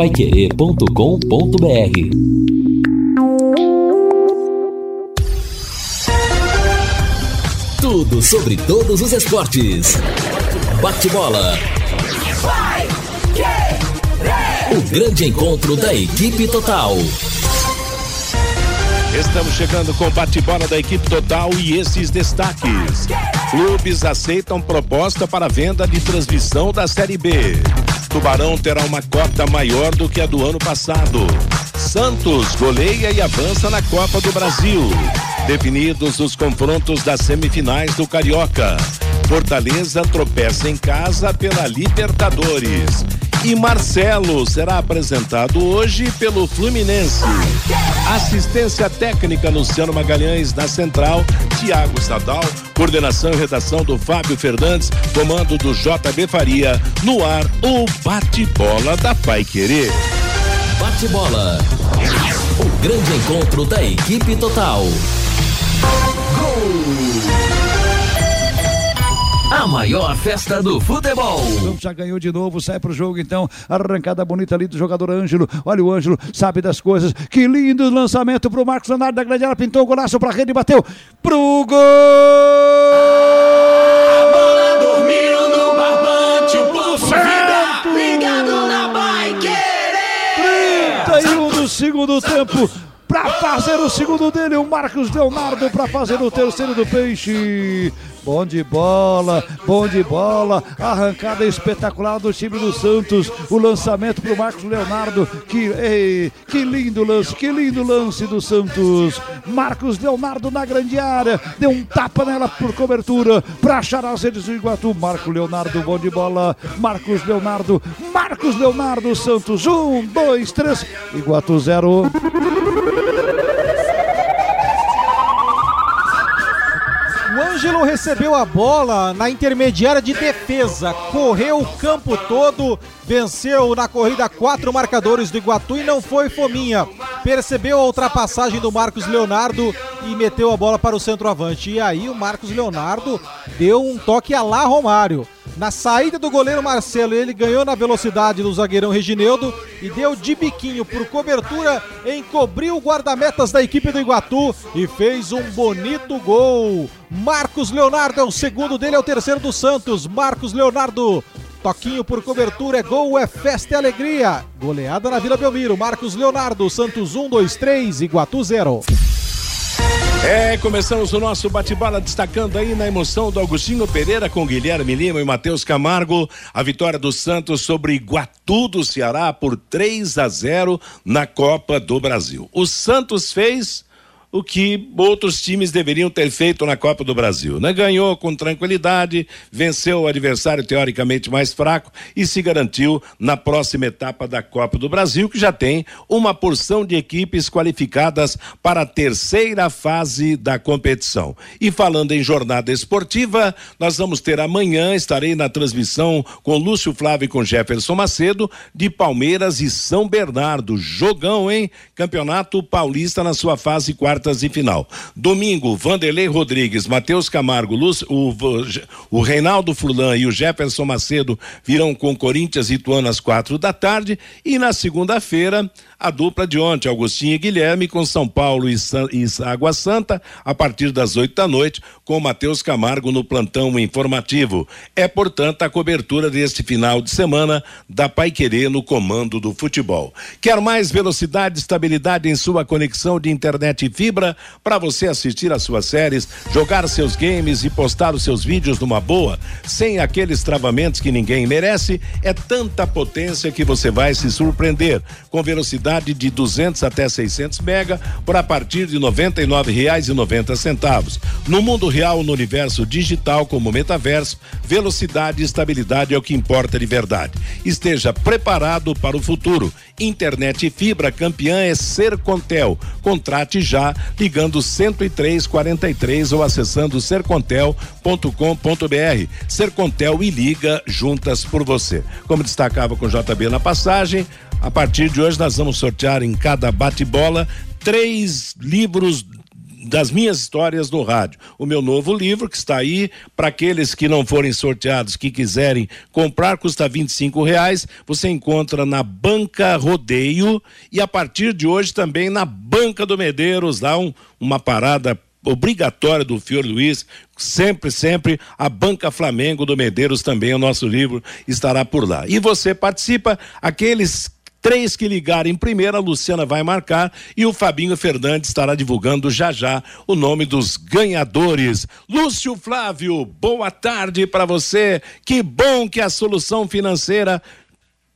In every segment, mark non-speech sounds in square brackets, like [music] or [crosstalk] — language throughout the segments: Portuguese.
paiquerê.com.br Tudo sobre todos os esportes. Bate-bola. O grande encontro da equipe total. Estamos chegando com bate-bola da equipe total e esses destaques. Clubes aceitam proposta para venda de transmissão da Série B. Tubarão terá uma cota maior do que a do ano passado. Santos goleia e avança na Copa do Brasil. Definidos os confrontos das semifinais do Carioca. Fortaleza tropeça em casa pela Libertadores. E Marcelo será apresentado hoje pelo Fluminense. Assistência técnica Luciano Magalhães na central, Tiago Sadal, coordenação e redação do Fábio Fernandes, comando do JB Faria, no ar o bate-bola da Pai Querer. Bate-bola. O grande encontro da equipe total. A maior festa do futebol. Já ganhou de novo, sai pro jogo então. Arrancada bonita ali do jogador Ângelo. Olha o Ângelo, sabe das coisas. Que lindo lançamento pro Marcos Leonardo da grande área. Pintou o golaço pra rede, bateu pro gol! A bola dormiu no barbante, o povo vibra, ligado na Vai Querer! 31 do segundo tempo para fazer o segundo dele, o Marcos Leonardo para fazer o terceiro do Peixe. Bom de bola, bom de bola. Arrancada espetacular do time do Santos. O lançamento para o Marcos Leonardo. Que, ei, que lindo lance, que lindo lance do Santos. Marcos Leonardo na grande área. Deu um tapa nela por cobertura para achar as redes do Iguatu. Marco Leonardo, bom de bola. Marcos Leonardo, Marcos Leonardo Santos. Um, dois, três. Iguatu zero. Ângelo recebeu a bola na intermediária de defesa, correu o campo todo, venceu na corrida quatro marcadores do Iguatu e não foi fominha. Percebeu a ultrapassagem do Marcos Leonardo e meteu a bola para o centroavante. E aí o Marcos Leonardo deu um toque a lá Romário. Na saída do goleiro Marcelo, ele ganhou na velocidade do zagueirão Regineudo e deu de biquinho por cobertura, encobriu o guarda-metas da equipe do Iguatu e fez um bonito gol. Marcos Leonardo é o segundo dele, é o terceiro do Santos. Marcos Leonardo Toquinho por cobertura, é gol, é festa e alegria. Goleada na Vila Belmiro. Marcos Leonardo, Santos 1, 2, 3, Iguatu 0. É, começamos o nosso bate-bola destacando aí na emoção do Augustinho Pereira com Guilherme Lima e Matheus Camargo, a vitória do Santos sobre Iguatu do Ceará por 3 a 0 na Copa do Brasil. O Santos fez o que outros times deveriam ter feito na Copa do Brasil. Né? Ganhou com tranquilidade, venceu o adversário teoricamente mais fraco e se garantiu na próxima etapa da Copa do Brasil, que já tem uma porção de equipes qualificadas para a terceira fase da competição. E falando em jornada esportiva, nós vamos ter amanhã, estarei na transmissão com Lúcio Flávio e com Jefferson Macedo, de Palmeiras e São Bernardo. Jogão, hein? Campeonato Paulista na sua fase quarta quartas de final. Domingo, Vanderlei Rodrigues, Matheus Camargo, Luz, o, o Reinaldo Furlan e o Jefferson Macedo virão com Corinthians e Ituano às quatro da tarde. E na segunda-feira, a dupla de ontem, Augustinho e Guilherme, com São Paulo e, San, e Água Santa, a partir das oito da noite, com Matheus Camargo no plantão informativo. É, portanto, a cobertura deste final de semana da Pai Querer no comando do futebol. Quer mais velocidade e estabilidade em sua conexão de internet e fibra para você assistir às suas séries, jogar seus games e postar os seus vídeos numa boa, sem aqueles travamentos que ninguém merece? É tanta potência que você vai se surpreender. Com velocidade de 200 até 600 mega por a partir de R$ 99,90 No mundo real, no universo digital como metaverso, velocidade e estabilidade é o que importa de verdade. Esteja preparado para o futuro. Internet fibra campeã é Sercontel. Contrate já ligando 10343 ou acessando sercontel.com.br. Sercontel e liga juntas por você. Como destacava com JB na passagem, a partir de hoje nós vamos sortear em cada bate-bola três livros das minhas histórias no rádio. O meu novo livro que está aí para aqueles que não forem sorteados, que quiserem comprar, custa R$ reais. Você encontra na Banca Rodeio e a partir de hoje também na Banca do Medeiros, lá um, uma parada obrigatória do Fior Luiz, sempre, sempre, a Banca Flamengo do Medeiros também, o nosso livro estará por lá. E você participa, aqueles Três que ligarem primeiro, a Luciana vai marcar e o Fabinho Fernandes estará divulgando já já o nome dos ganhadores. Lúcio Flávio, boa tarde para você. Que bom que a solução financeira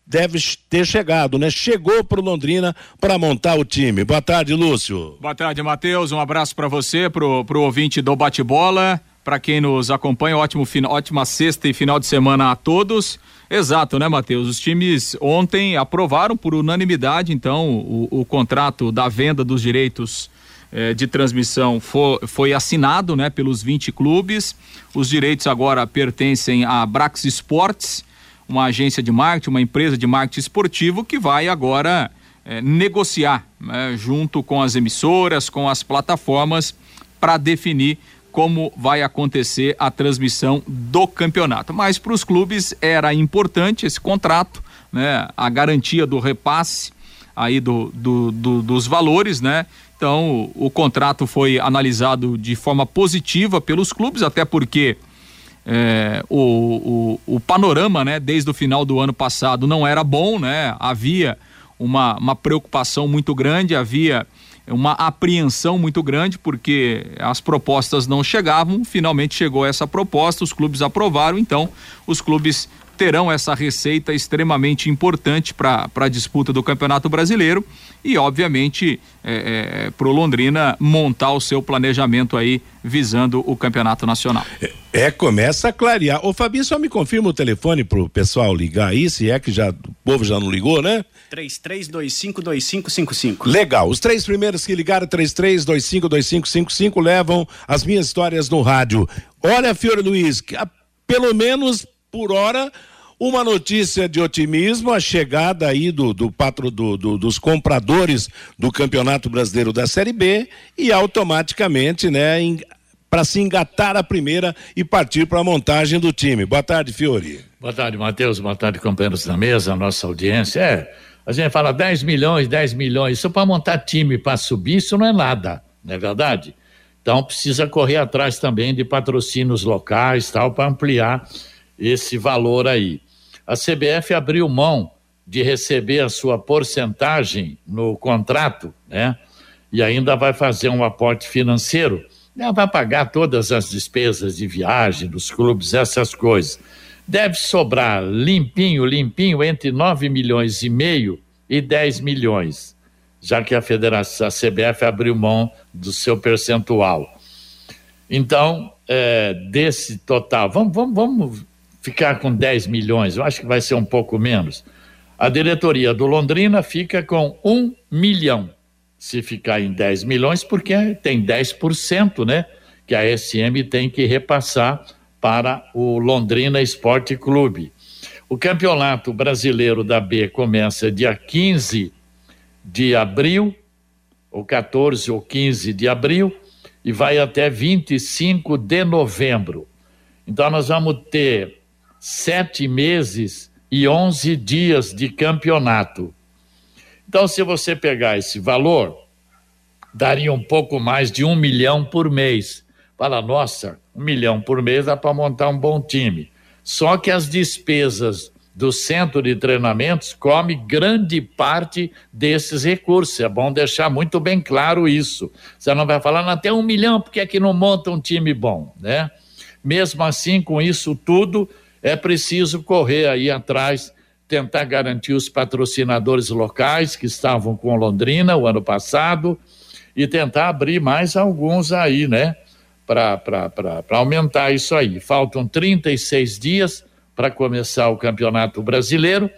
deve ter chegado, né? Chegou para Londrina para montar o time. Boa tarde, Lúcio. Boa tarde, Matheus. Um abraço para você, pro, pro ouvinte do bate-bola, para quem nos acompanha. Ótimo, ótima sexta e final de semana a todos. Exato, né, Matheus? Os times ontem aprovaram por unanimidade, então, o, o contrato da venda dos direitos eh, de transmissão foi, foi, assinado, né, pelos 20 clubes. Os direitos agora pertencem à Brax Sports, uma agência de marketing, uma empresa de marketing esportivo que vai agora eh, negociar né, junto com as emissoras, com as plataformas, para definir como vai acontecer a transmissão do campeonato. Mas para os clubes era importante esse contrato, né? A garantia do repasse aí do, do, do, dos valores, né? Então o, o, contrato foi analisado de forma positiva pelos clubes, até porque é, o, o, o, panorama, né, desde o final do ano passado não era bom, né? Havia uma, uma preocupação muito grande, havia uma apreensão muito grande porque as propostas não chegavam. Finalmente chegou essa proposta, os clubes aprovaram, então os clubes terão essa receita extremamente importante para a disputa do Campeonato Brasileiro e, obviamente, é, é, para o Londrina montar o seu planejamento aí visando o Campeonato Nacional. É, é, começa a clarear. Ô Fabi, só me confirma o telefone para o pessoal ligar aí, se é que já o povo já não ligou, né? 33252555. Legal. Os três primeiros que ligaram 33252555 levam as minhas histórias no rádio. Olha, Fiore Luiz, pelo menos por hora, uma notícia de otimismo, a chegada aí do, do, patro, do, do, dos compradores do Campeonato Brasileiro da Série B e automaticamente, né, para se engatar a primeira e partir para a montagem do time. Boa tarde, Fiore. Boa tarde, Matheus. Boa tarde, companheiros da mesa, nossa audiência. É, a gente fala 10 milhões, 10 milhões, isso para montar time, para subir, isso não é nada, não é verdade? Então precisa correr atrás também de patrocínios locais, tal, para ampliar esse valor aí. A CBF abriu mão de receber a sua porcentagem no contrato, né? E ainda vai fazer um aporte financeiro. Ela vai pagar todas as despesas de viagem dos clubes, essas coisas. Deve sobrar limpinho, limpinho, entre 9 milhões e meio e 10 milhões, já que a federação, a CBF abriu mão do seu percentual. Então, é, desse total, vamos, vamos, vamos ficar com 10 milhões, eu acho que vai ser um pouco menos. A diretoria do Londrina fica com um milhão. Se ficar em 10 milhões, porque tem 10%, né? Que a SM tem que repassar para o Londrina Esporte Clube. O Campeonato Brasileiro da B começa dia 15 de abril, ou 14 ou 15 de abril, e vai até 25 de novembro. Então, nós vamos ter sete meses e onze dias de campeonato. Então, se você pegar esse valor, daria um pouco mais de um milhão por mês. Fala, nossa, um milhão por mês dá para montar um bom time. Só que as despesas do centro de treinamentos come grande parte desses recursos. É bom deixar muito bem claro isso. Você não vai falar, tem um milhão, porque é que não monta um time bom, né? Mesmo assim, com isso tudo, é preciso correr aí atrás, tentar garantir os patrocinadores locais que estavam com Londrina o ano passado e tentar abrir mais alguns aí, né? Para aumentar isso aí. Faltam 36 dias para começar o Campeonato Brasileiro.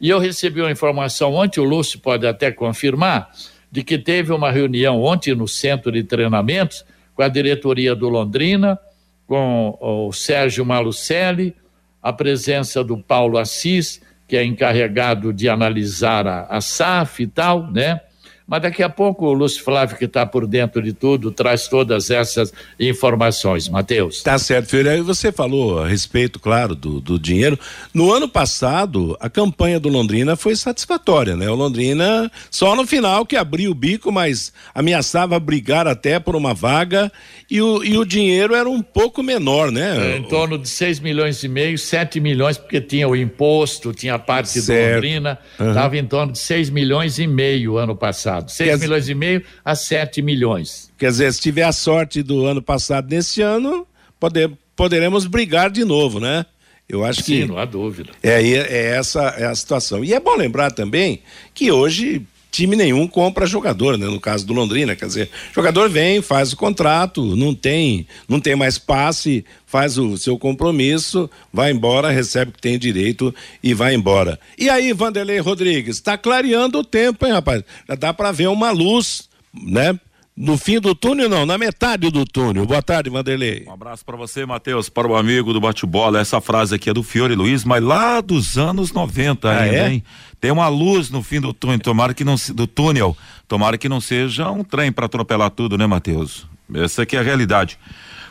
E eu recebi uma informação ontem, o Lúcio pode até confirmar, de que teve uma reunião ontem no centro de treinamentos com a diretoria do Londrina, com o Sérgio Malucelli, a presença do Paulo Assis, que é encarregado de analisar a, a SAF e tal, né? Mas daqui a pouco o Lúcio Flávio, que está por dentro de tudo, traz todas essas informações. Matheus. Tá certo, Filho. Aí você falou a respeito, claro, do, do dinheiro. No ano passado, a campanha do Londrina foi satisfatória, né? O Londrina só no final que abriu o bico, mas ameaçava brigar até por uma vaga e o, e o dinheiro era um pouco menor, né? É, em torno de 6 milhões e meio, 7 milhões, porque tinha o imposto, tinha a parte certo. do Londrina, estava uhum. em torno de 6 milhões e meio ano passado. 6 Quer milhões e meio a 7 milhões. Quer dizer, se tiver a sorte do ano passado nesse ano, poder, poderemos brigar de novo, né? Eu acho Sim, que. não há dúvida. É, é essa é a situação. E é bom lembrar também que hoje time nenhum compra jogador, né? No caso do Londrina, quer dizer, jogador vem, faz o contrato, não tem, não tem mais passe, faz o seu compromisso, vai embora, recebe o que tem direito e vai embora. E aí, Vanderlei Rodrigues, está clareando o tempo, hein, rapaz? Já dá para ver uma luz, né? No fim do túnel, não, na metade do túnel. Boa tarde, Vanderlei. Um abraço para você, Matheus, para o amigo do bate-bola. Essa frase aqui é do Fiore Luiz, mas lá dos anos 90 ah, ainda, é? hein? Tem uma luz no fim do túnel, tomara que não do túnel, tomara que não seja um trem para atropelar tudo, né, Matheus? Essa aqui é a realidade.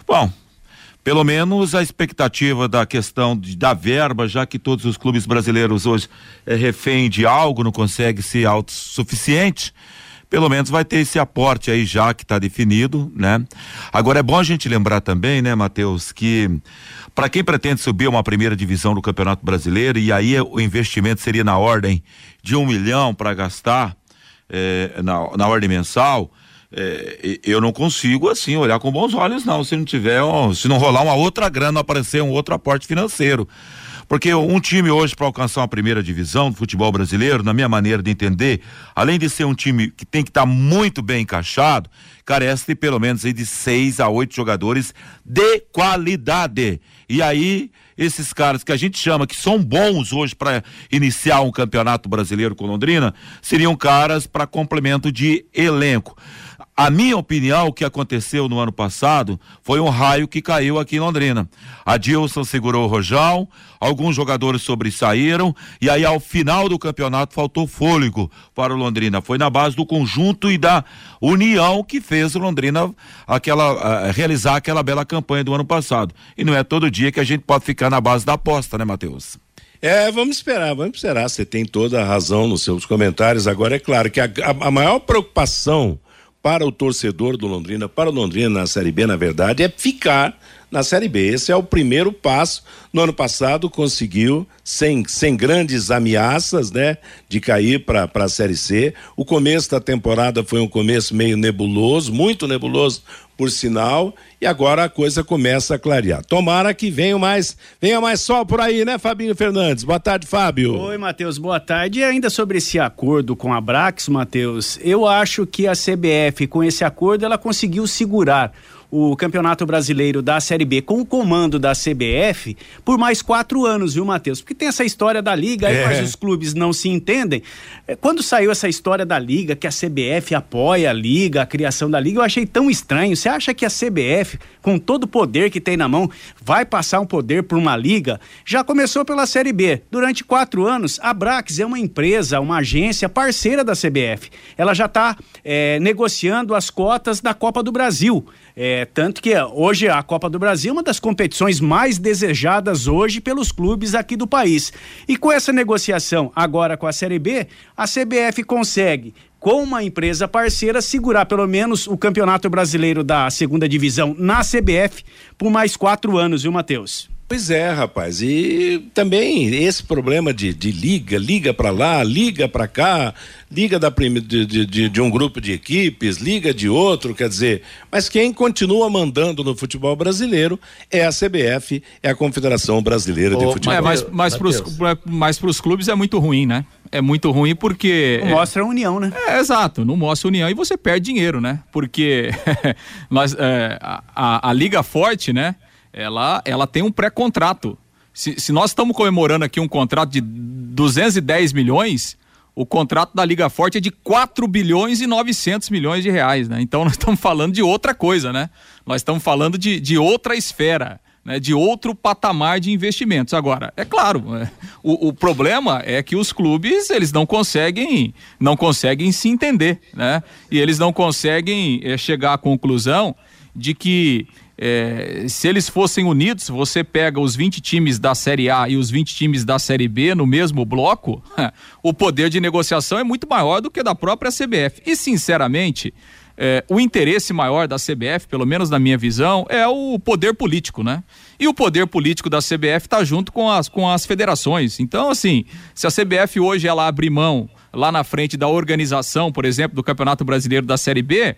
Bom, pelo menos a expectativa da questão de, da verba, já que todos os clubes brasileiros hoje é refém de algo, não consegue ser autossuficiente pelo menos vai ter esse aporte aí já que está definido, né? Agora é bom a gente lembrar também, né, Matheus, que para quem pretende subir uma primeira divisão do Campeonato Brasileiro e aí o investimento seria na ordem de um milhão para gastar eh, na, na ordem mensal, eh, eu não consigo assim olhar com bons olhos não se não tiver se não rolar uma outra grana aparecer um outro aporte financeiro porque um time hoje, para alcançar uma primeira divisão do futebol brasileiro, na minha maneira de entender, além de ser um time que tem que estar tá muito bem encaixado, carece de pelo menos de seis a oito jogadores de qualidade. E aí, esses caras que a gente chama que são bons hoje para iniciar um campeonato brasileiro com Londrina, seriam caras para complemento de elenco. A minha opinião, o que aconteceu no ano passado foi um raio que caiu aqui em Londrina. A Dilson segurou o Rojão, alguns jogadores sobressaíram e aí ao final do campeonato faltou fôlego para o Londrina. Foi na base do conjunto e da união que fez o Londrina aquela, uh, realizar aquela bela campanha do ano passado. E não é todo dia que a gente pode ficar na base da aposta, né, Matheus? É, vamos esperar, vamos esperar. Você tem toda a razão nos seus comentários. Agora, é claro que a, a, a maior preocupação para o torcedor do Londrina, para o Londrina na Série B, na verdade, é ficar na Série B. Esse é o primeiro passo. No ano passado conseguiu, sem, sem grandes ameaças, né, de cair para a Série C. O começo da temporada foi um começo meio nebuloso, muito nebuloso, por sinal, e agora a coisa começa a clarear. Tomara que venha mais, venha mais sol por aí, né, Fabinho Fernandes? Boa tarde, Fábio. Oi, Matheus, boa tarde. E ainda sobre esse acordo com a Brax, Matheus, eu acho que a CBF, com esse acordo, ela conseguiu segurar o Campeonato Brasileiro da Série B com o comando da CBF por mais quatro anos, viu, Matheus? Porque tem essa história da Liga, aí é. os clubes não se entendem. É, quando saiu essa história da Liga, que a CBF apoia a Liga, a criação da Liga, eu achei tão estranho. Você acha que a CBF, com todo o poder que tem na mão, vai passar um poder por uma Liga? Já começou pela Série B. Durante quatro anos, a Brax é uma empresa, uma agência parceira da CBF. Ela já está é, negociando as cotas da Copa do Brasil. É, tanto que hoje a Copa do Brasil é uma das competições mais desejadas hoje pelos clubes aqui do país. E com essa negociação agora com a Série B, a CBF consegue com uma empresa parceira, segurar pelo menos o Campeonato Brasileiro da Segunda Divisão na CBF por mais quatro anos, viu, Matheus? Pois é, rapaz. E também esse problema de, de liga, liga para lá, liga para cá, liga da de, de, de, um grupo de equipes, liga de outro, quer dizer, mas quem continua mandando no futebol brasileiro é a CBF, é a Confederação Brasileira de Futebol. É, mas mas para os clubes é muito ruim, né? É muito ruim porque. Não mostra a união, né? É, exato, não mostra a união e você perde dinheiro, né? Porque [laughs] nós, é, a, a, a Liga Forte, né? Ela, ela tem um pré-contrato. Se, se nós estamos comemorando aqui um contrato de 210 milhões, o contrato da Liga Forte é de 4 bilhões e 900 milhões de reais, né? Então [laughs] nós estamos falando de outra coisa, né? Nós estamos falando de, de outra esfera. né, de outro patamar de investimentos. Agora, é claro, é, o, o, problema é que os clubes eles não conseguem, não conseguem se entender, né? E eles não conseguem é, chegar à conclusão de que é, se eles fossem unidos, você pega os 20 times da Série A e os 20 times da Série B no mesmo bloco, [laughs] o poder de negociação é muito maior do que da própria CBF. E, sinceramente, é, o interesse maior da CBF, pelo menos na minha visão, é o poder político, né? E o poder político da CBF está junto com as, com as federações. Então, assim, se a CBF hoje ela abrir mão lá na frente da organização, por exemplo, do Campeonato Brasileiro da Série B,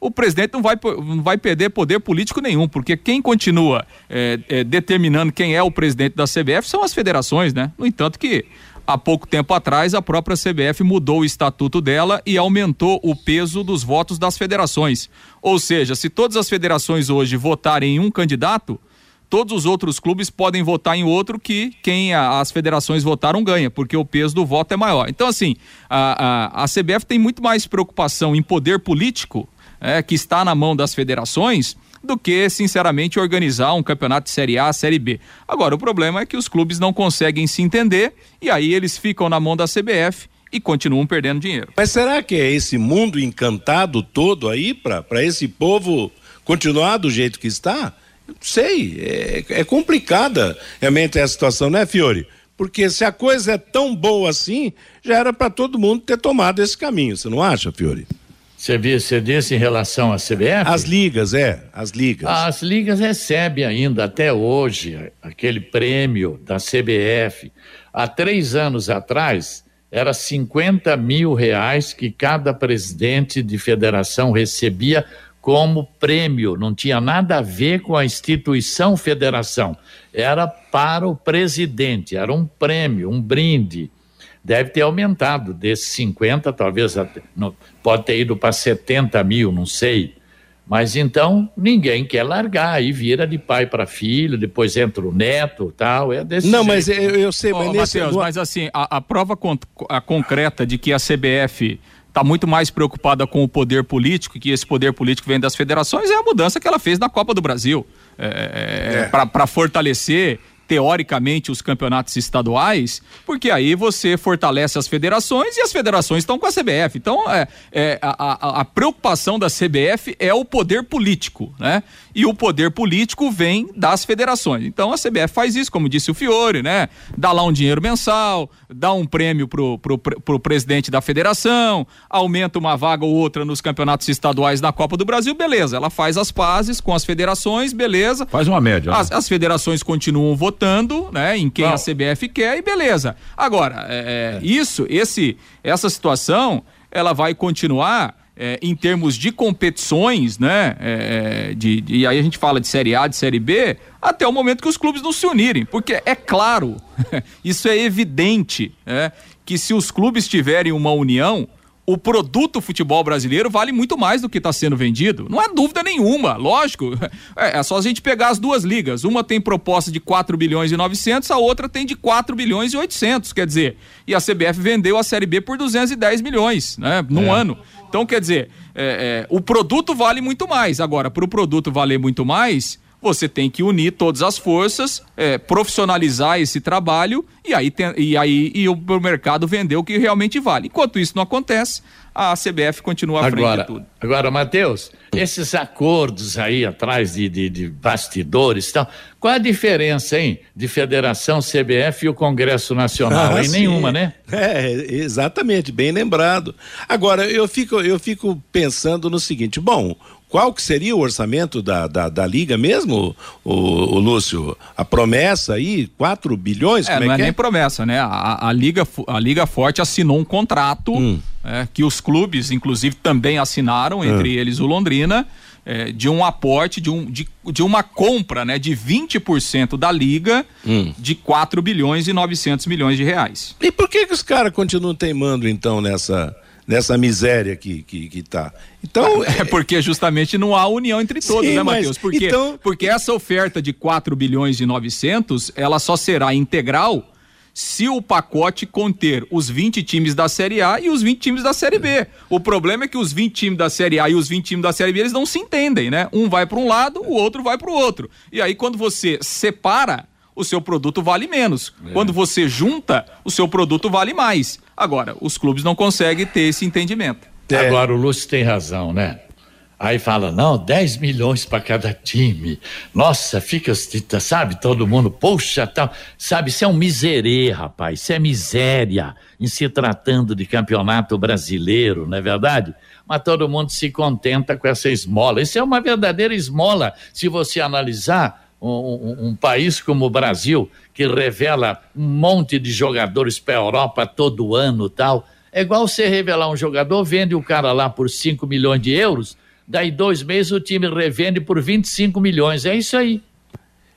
o presidente não vai, não vai perder poder político nenhum, porque quem continua é, é, determinando quem é o presidente da CBF são as federações, né? No entanto que há pouco tempo atrás a própria CBF mudou o estatuto dela e aumentou o peso dos votos das federações. Ou seja, se todas as federações hoje votarem em um candidato, todos os outros clubes podem votar em outro que quem a, as federações votaram ganha, porque o peso do voto é maior. Então, assim, a, a, a CBF tem muito mais preocupação em poder político é, que está na mão das federações do que, sinceramente, organizar um campeonato de Série A, Série B. Agora, o problema é que os clubes não conseguem se entender e aí eles ficam na mão da CBF e continuam perdendo dinheiro. Mas será que é esse mundo encantado todo aí para esse povo continuar do jeito que está? Não sei, é, é complicada realmente essa situação, né, Fiore? Porque se a coisa é tão boa assim, já era para todo mundo ter tomado esse caminho, você não acha, Fiore? Você, você disse em relação à CBF? As ligas, é, as ligas. As ligas recebem ainda até hoje aquele prêmio da CBF. Há três anos atrás, era 50 mil reais que cada presidente de federação recebia como prêmio, não tinha nada a ver com a instituição federação, era para o presidente, era um prêmio, um brinde deve ter aumentado desses 50, talvez até, não, pode ter ido para 70 mil, não sei. Mas então ninguém quer largar, aí vira de pai para filho, depois entra o neto tal, é desse Não, jeito. mas eu, eu sei, mas, oh, nesse... Mateus, mas assim, a, a prova con a concreta de que a CBF está muito mais preocupada com o poder político, que esse poder político vem das federações, é a mudança que ela fez na Copa do Brasil. É, é. é. Para fortalecer teoricamente, os campeonatos estaduais, porque aí você fortalece as federações e as federações estão com a CBF. Então, é, é a, a, a, preocupação da CBF é o poder político, né? E o poder político vem das federações. Então, a CBF faz isso, como disse o Fiore, né? Dá lá um dinheiro mensal, dá um prêmio pro, pro, pro presidente da federação, aumenta uma vaga ou outra nos campeonatos estaduais da Copa do Brasil, beleza. Ela faz as pazes com as federações, beleza. Faz uma média. Né? As, as federações continuam votando né, em quem Não. a CBF quer e beleza. Agora, é, é. isso, esse, essa situação, ela vai continuar é, em termos de competições, né? É, é de, e aí a gente fala de Série A, de Série B, até o momento que os clubes não se unirem. Porque é claro, [laughs] isso é evidente, é, que se os clubes tiverem uma união, o produto futebol brasileiro vale muito mais do que está sendo vendido. Não há dúvida nenhuma, lógico. É, é, só a gente pegar as duas ligas. Uma tem proposta de 4 bilhões e 900, a outra tem de 4 bilhões e 800, quer dizer. E a CBF vendeu a Série B por 210 milhões, né, num é. ano. Então, quer dizer, é, é, o produto vale muito mais. Agora, para o produto valer muito mais, você tem que unir todas as forças, é, profissionalizar esse trabalho e aí, tem, e aí e o mercado vender o que realmente vale. Enquanto isso não acontece, a CBF continua à agora, frente de tudo. Agora, Matheus, esses acordos aí atrás de, de, de bastidores tal, qual a diferença, hein, de Federação, CBF e o Congresso Nacional? Ah, nenhuma, né? É, exatamente, bem lembrado. Agora, eu fico, eu fico pensando no seguinte, bom, qual que seria o orçamento da, da, da Liga mesmo, o, o, Lúcio? A promessa aí, 4 bilhões? É, não é, é nem é? promessa, né? A, a, Liga, a Liga Forte assinou um contrato hum. é, que os clubes, inclusive, também assinaram, entre hum. eles o Londrina, é, de um aporte, de, um, de, de uma compra né, de 20% da Liga hum. de 4 bilhões e 900 milhões de reais. E por que, que os caras continuam teimando, então, nessa nessa miséria que, que, que tá. Então, [laughs] é, é porque justamente não há união entre todos, sim, né, Matheus? Porque, então... porque essa oferta de 4 bilhões e 900, ela só será integral se o pacote conter os 20 times da Série A e os 20 times da Série B. O problema é que os 20 times da Série A e os 20 times da Série B, eles não se entendem, né? Um vai para um lado, o outro vai para o outro. E aí quando você separa, o seu produto vale menos. É. Quando você junta, o seu produto vale mais. Agora, os clubes não conseguem ter esse entendimento. É. Agora o Lúcio tem razão, né? Aí fala, não, 10 milhões para cada time. Nossa, fica, sabe, todo mundo, poxa, tal. Sabe, isso é um miserê, rapaz, isso é miséria em se tratando de campeonato brasileiro, não é verdade? Mas todo mundo se contenta com essa esmola. Isso é uma verdadeira esmola, se você analisar um, um, país como o Brasil, que revela um monte de jogadores para a Europa todo ano tal. É igual você revelar um jogador, vende o cara lá por 5 milhões de euros daí dois meses o time revende por 25 milhões. É isso aí.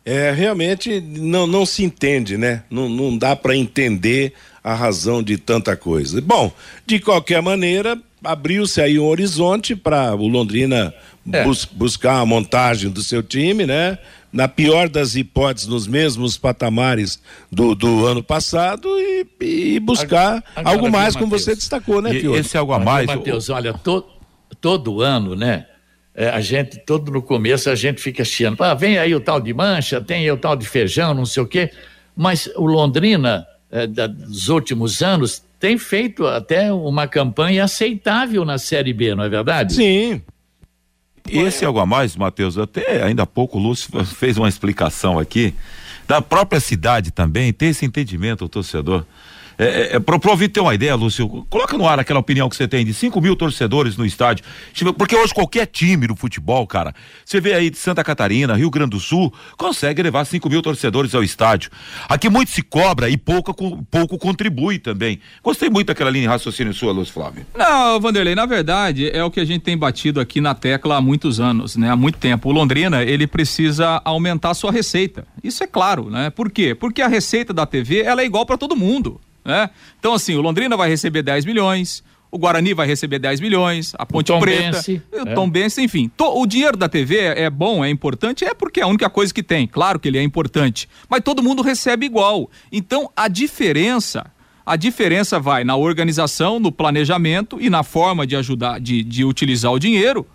É, realmente não, não se entende, né? Não, não dá para entender a razão de tanta coisa. Bom, de qualquer maneira, abriu-se aí um horizonte para o Londrina é. bus buscar a montagem do seu time, né? Na pior das hipóteses, nos mesmos patamares do, do ano passado e, e buscar agora, algo mais, como você destacou, né, Pio? Esse é algo a mais. Matheus, olha, todo todo ano, né? É, a gente, todo no começo, a gente fica chiando. Ah, vem aí o tal de mancha, tem aí o tal de feijão, não sei o quê. Mas o Londrina, é, dos últimos anos, tem feito até uma campanha aceitável na Série B, não é verdade? Sim. Esse algo a mais, Matheus, até ainda há pouco o Lúcio fez uma explicação aqui da própria cidade também, ter esse entendimento, o torcedor. É, é, é para ouvir ter uma ideia, Lúcio, coloca no ar aquela opinião que você tem de 5 mil torcedores no estádio. Porque hoje qualquer time do futebol, cara, você vê aí de Santa Catarina, Rio Grande do Sul, consegue levar 5 mil torcedores ao estádio. Aqui muito se cobra e pouco, pouco contribui também. Gostei muito daquela linha de raciocínio sua, Lúcio Flávio. Não, Vanderlei, na verdade é o que a gente tem batido aqui na tecla há muitos anos, né? Há muito tempo. O Londrina, ele precisa aumentar a sua receita. Isso é claro, né? Por quê? Porque a receita da TV, ela é igual para todo mundo né? Então, assim, o Londrina vai receber 10 milhões, o Guarani vai receber 10 milhões, a Ponte o Preta, Bense, o é. Tom Bense, enfim. To, o dinheiro da TV é, é bom, é importante, é porque é a única coisa que tem. Claro que ele é importante, mas todo mundo recebe igual. Então, a diferença a diferença vai na organização, no planejamento e na forma de ajudar, de, de utilizar o dinheiro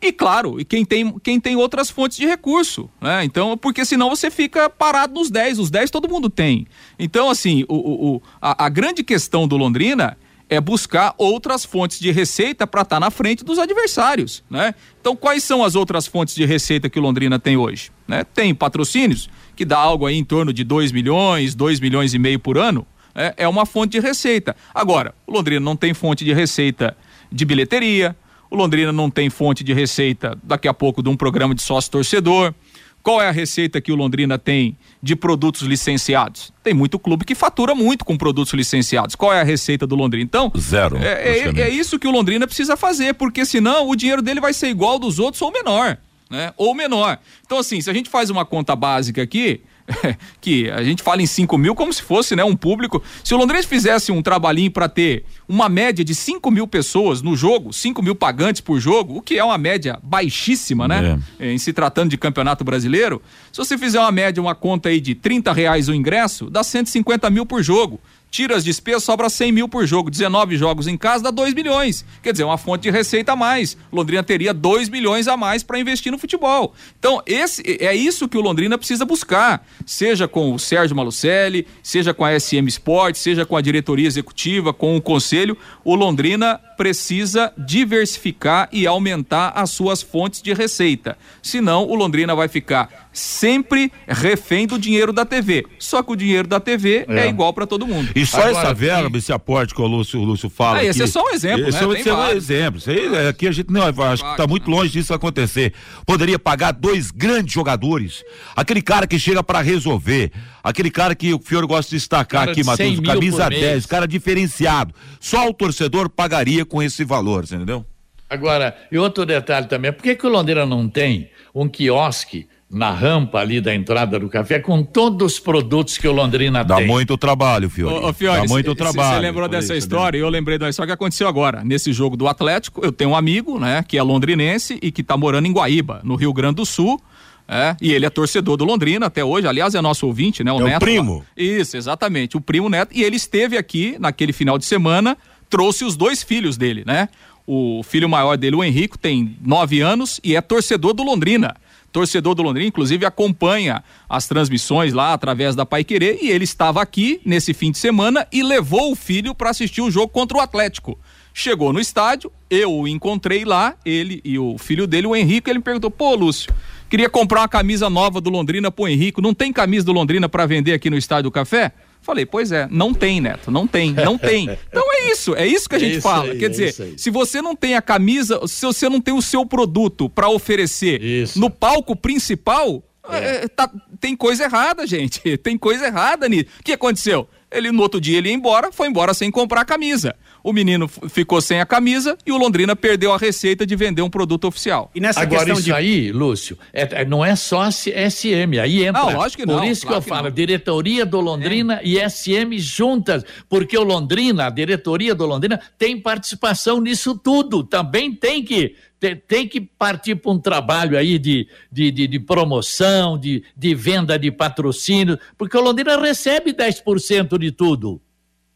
e claro, e quem tem, quem tem outras fontes de recurso, né? Então, porque senão você fica parado nos 10, os 10 todo mundo tem. Então, assim, o, o a, a, grande questão do Londrina é buscar outras fontes de receita para estar tá na frente dos adversários, né? Então, quais são as outras fontes de receita que o Londrina tem hoje? Né? Tem patrocínios, que dá algo aí em torno de 2 milhões, 2 milhões e meio por ano, é, é uma fonte de receita. Agora, o Londrina não tem fonte de receita de bilheteria, o Londrina não tem fonte de receita daqui a pouco de um programa de sócio torcedor. Qual é a receita que o Londrina tem de produtos licenciados? Tem muito clube que fatura muito com produtos licenciados. Qual é a receita do Londrina? Então, zero. É, é, é isso que o Londrina precisa fazer, porque senão o dinheiro dele vai ser igual dos outros ou menor, né? Ou menor. Então, assim, se a gente faz uma conta básica aqui, [laughs] que a gente fala em 5 mil como se fosse né, um público. Se o Londrina fizesse um trabalhinho para ter uma média de 5 mil pessoas no jogo, 5 mil pagantes por jogo, o que é uma média baixíssima, né? É. Em se tratando de campeonato brasileiro. Se você fizer uma média, uma conta aí de 30 reais o ingresso, dá 150 mil por jogo tira as despesas, sobra 100 mil por jogo. 19 jogos em casa dá 2 milhões. Quer dizer, uma fonte de receita a mais. Londrina teria 2 milhões a mais para investir no futebol. Então, esse é isso que o Londrina precisa buscar. Seja com o Sérgio Malucelli, seja com a SM Sport, seja com a diretoria executiva, com o conselho. O Londrina precisa diversificar e aumentar as suas fontes de receita. Senão, o Londrina vai ficar sempre refém do dinheiro da TV. Só que o dinheiro da TV é, é igual para todo mundo. E só Agora, essa verba, esse aporte que o Lúcio, o Lúcio fala. Ah, esse é só um exemplo, esse né? é, esse é um exemplo. Isso aí, é, aqui a gente não, acho que está muito longe disso acontecer. Poderia pagar dois grandes jogadores. Aquele cara que chega para resolver. Aquele cara que o Fiore gosta de destacar cara aqui, de Matheus, camisa 10, cara diferenciado. Só o torcedor pagaria com esse valor, entendeu? Agora, e outro detalhe também, por que, que o Londrina não tem um quiosque na rampa ali da entrada do café com todos os produtos que o Londrina Dá tem. Dá muito trabalho, Fiore. Ô, ô Fiore, Dá muito trabalho. Você lembrou dessa isso, história? Né? Eu lembrei da história que aconteceu agora. Nesse jogo do Atlético, eu tenho um amigo, né, que é londrinense e que está morando em Guaíba, no Rio Grande do Sul. É, e ele é torcedor do Londrina até hoje, aliás, é nosso ouvinte, né? O é Neto. O primo. Isso, exatamente, o primo Neto. E ele esteve aqui naquele final de semana, trouxe os dois filhos dele, né? O filho maior dele, o Henrico, tem nove anos e é torcedor do Londrina. Torcedor do Londrina, inclusive, acompanha as transmissões lá através da Pai Querer. E ele estava aqui nesse fim de semana e levou o filho para assistir o jogo contra o Atlético. Chegou no estádio, eu o encontrei lá, ele e o filho dele, o Henrique, ele me perguntou: pô, Lúcio, queria comprar uma camisa nova do Londrina pro Henrique, não tem camisa do Londrina para vender aqui no Estádio do Café? Falei, pois é, não tem, Neto, não tem, não tem. [laughs] Então é isso, é isso que a gente fala. aí, Quer é dizer, se você não tem a camisa, se você não tem o seu produto para oferecer Isso. no palco principal, é, tá- tem coisa errada, gente. [laughs] Tem coisa errada nisso. O que aconteceu? Ele no outro dia ele ia embora, foi embora sem comprar a camisa. O menino ficou sem a camisa e o Londrina perdeu a receita de vender um produto oficial. E nessa Agora, questão isso de aí, Lúcio, é- é- não é só SM, aí entra. Não, lógico que Por não, isso claro que eu que falo, não. diretoria do Londrina e SM juntas, porque o Londrina, a diretoria do Londrina, tem participação nisso tudo. Também tem que. Te- Tem que partir para um trabalho aí de, de, de, de promoção, de, de venda de patrocínio, porque o Londrina recebe 10% de tudo.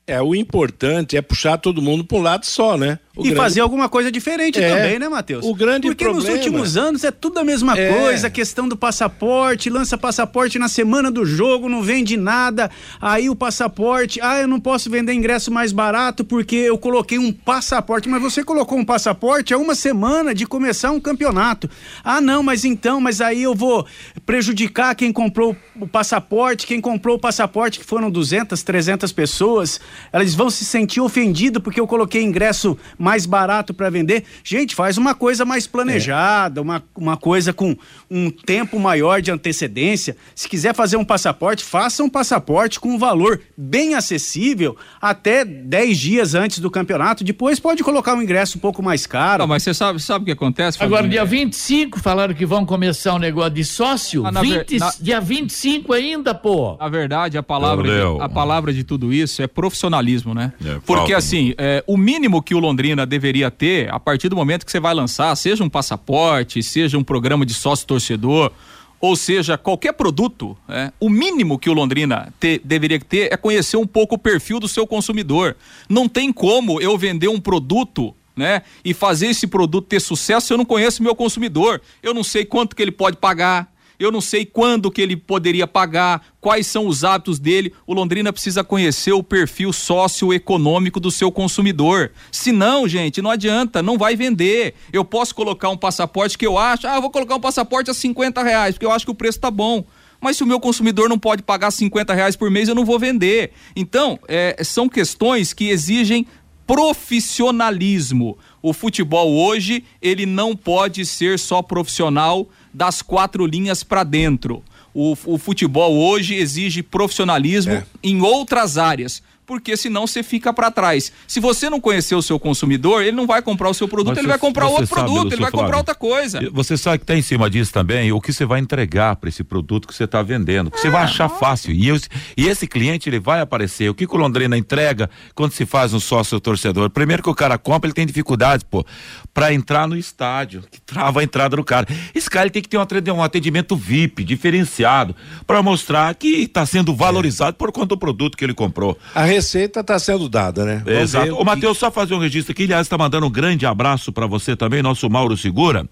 É, o importante é puxar todo mundo para um lado só, né? O e grande- fazer alguma coisa diferente É. também, né, Matheus? O grande Porque nos problema- últimos anos é tudo a mesma É. coisa, a questão do passaporte, lança passaporte na semana do jogo, não vende nada. Aí o passaporte, ah, eu não posso vender ingresso mais barato porque eu coloquei um passaporte, mas você colocou um passaporte há uma semana de começar um campeonato. Ah, não, mas então, mas aí eu vou prejudicar quem comprou o passaporte, quem comprou o passaporte que foram 200, 300 pessoas, elas vão se sentir ofendidas porque eu coloquei ingresso mais barato para vender. Gente, faz uma coisa mais planejada, uma, uma coisa com um tempo maior de antecedência. Se quiser fazer um passaporte, faça um passaporte com um valor bem acessível até 10 dias antes do campeonato. Depois pode colocar um ingresso um pouco mais caro. Não, mas você sabe, sabe o que acontece? Agora, dia 25, falaram que vão começar um negócio de sócio. Ah, na ver- 20, na- Dia 25 ainda, pô. Na verdade, a palavra, de, a palavra de tudo isso é profissionalismo, né? É, Porque falta, assim, é, o mínimo que o Londrina deveria ter, a partir do momento que você vai lançar, seja um passaporte, seja um programa de sócio torcedor, ou seja, qualquer produto, é, o mínimo que o Londrina te- deveria ter é conhecer um pouco o perfil do seu consumidor. Não tem como eu vender um produto né? E fazer esse produto ter sucesso eu não conheço meu consumidor. Eu não sei quanto que ele pode pagar, eu não sei quando que ele poderia pagar, quais são os hábitos dele. O Londrina precisa conhecer o perfil socioeconômico do seu consumidor. Se não, gente, não adianta, não vai vender. Eu posso colocar um passaporte que eu acho, ah, eu vou colocar um passaporte a 50 reais, porque eu acho que o preço tá bom. Mas se o meu consumidor não pode pagar 50 reais por mês, eu não vou vender. Então, é, são questões que exigem profissionalismo. O futebol hoje, ele não pode ser só profissional das quatro linhas para dentro. O, o futebol hoje exige profissionalismo É. em outras áreas. Porque senão você fica para trás. Se você não conhecer o seu consumidor, ele não vai comprar o seu produto, Mas ele você- vai comprar você outro sabe, produto, Lúcio ele vai comprar Flávio, outra coisa. Você sabe que está em cima disso também o que você vai entregar para esse produto que você está vendendo. Que você vai achar fácil. E, esse- e esse cliente ele vai aparecer. O que, que o Londrina entrega quando se faz um sócio torcedor? Primeiro que o cara compra, ele tem dificuldades, pô, para entrar no estádio, que trava a entrada do cara. Esse cara ele tem que ter um atendimento, VIP, diferenciado, para mostrar que está sendo valorizado por conta do produto que ele comprou. A receita está sendo dada, né? Vamos Exato. o Matheus, só fazer um registro aqui. Aliás, está mandando um grande abraço para você também, nosso Mauro Segura.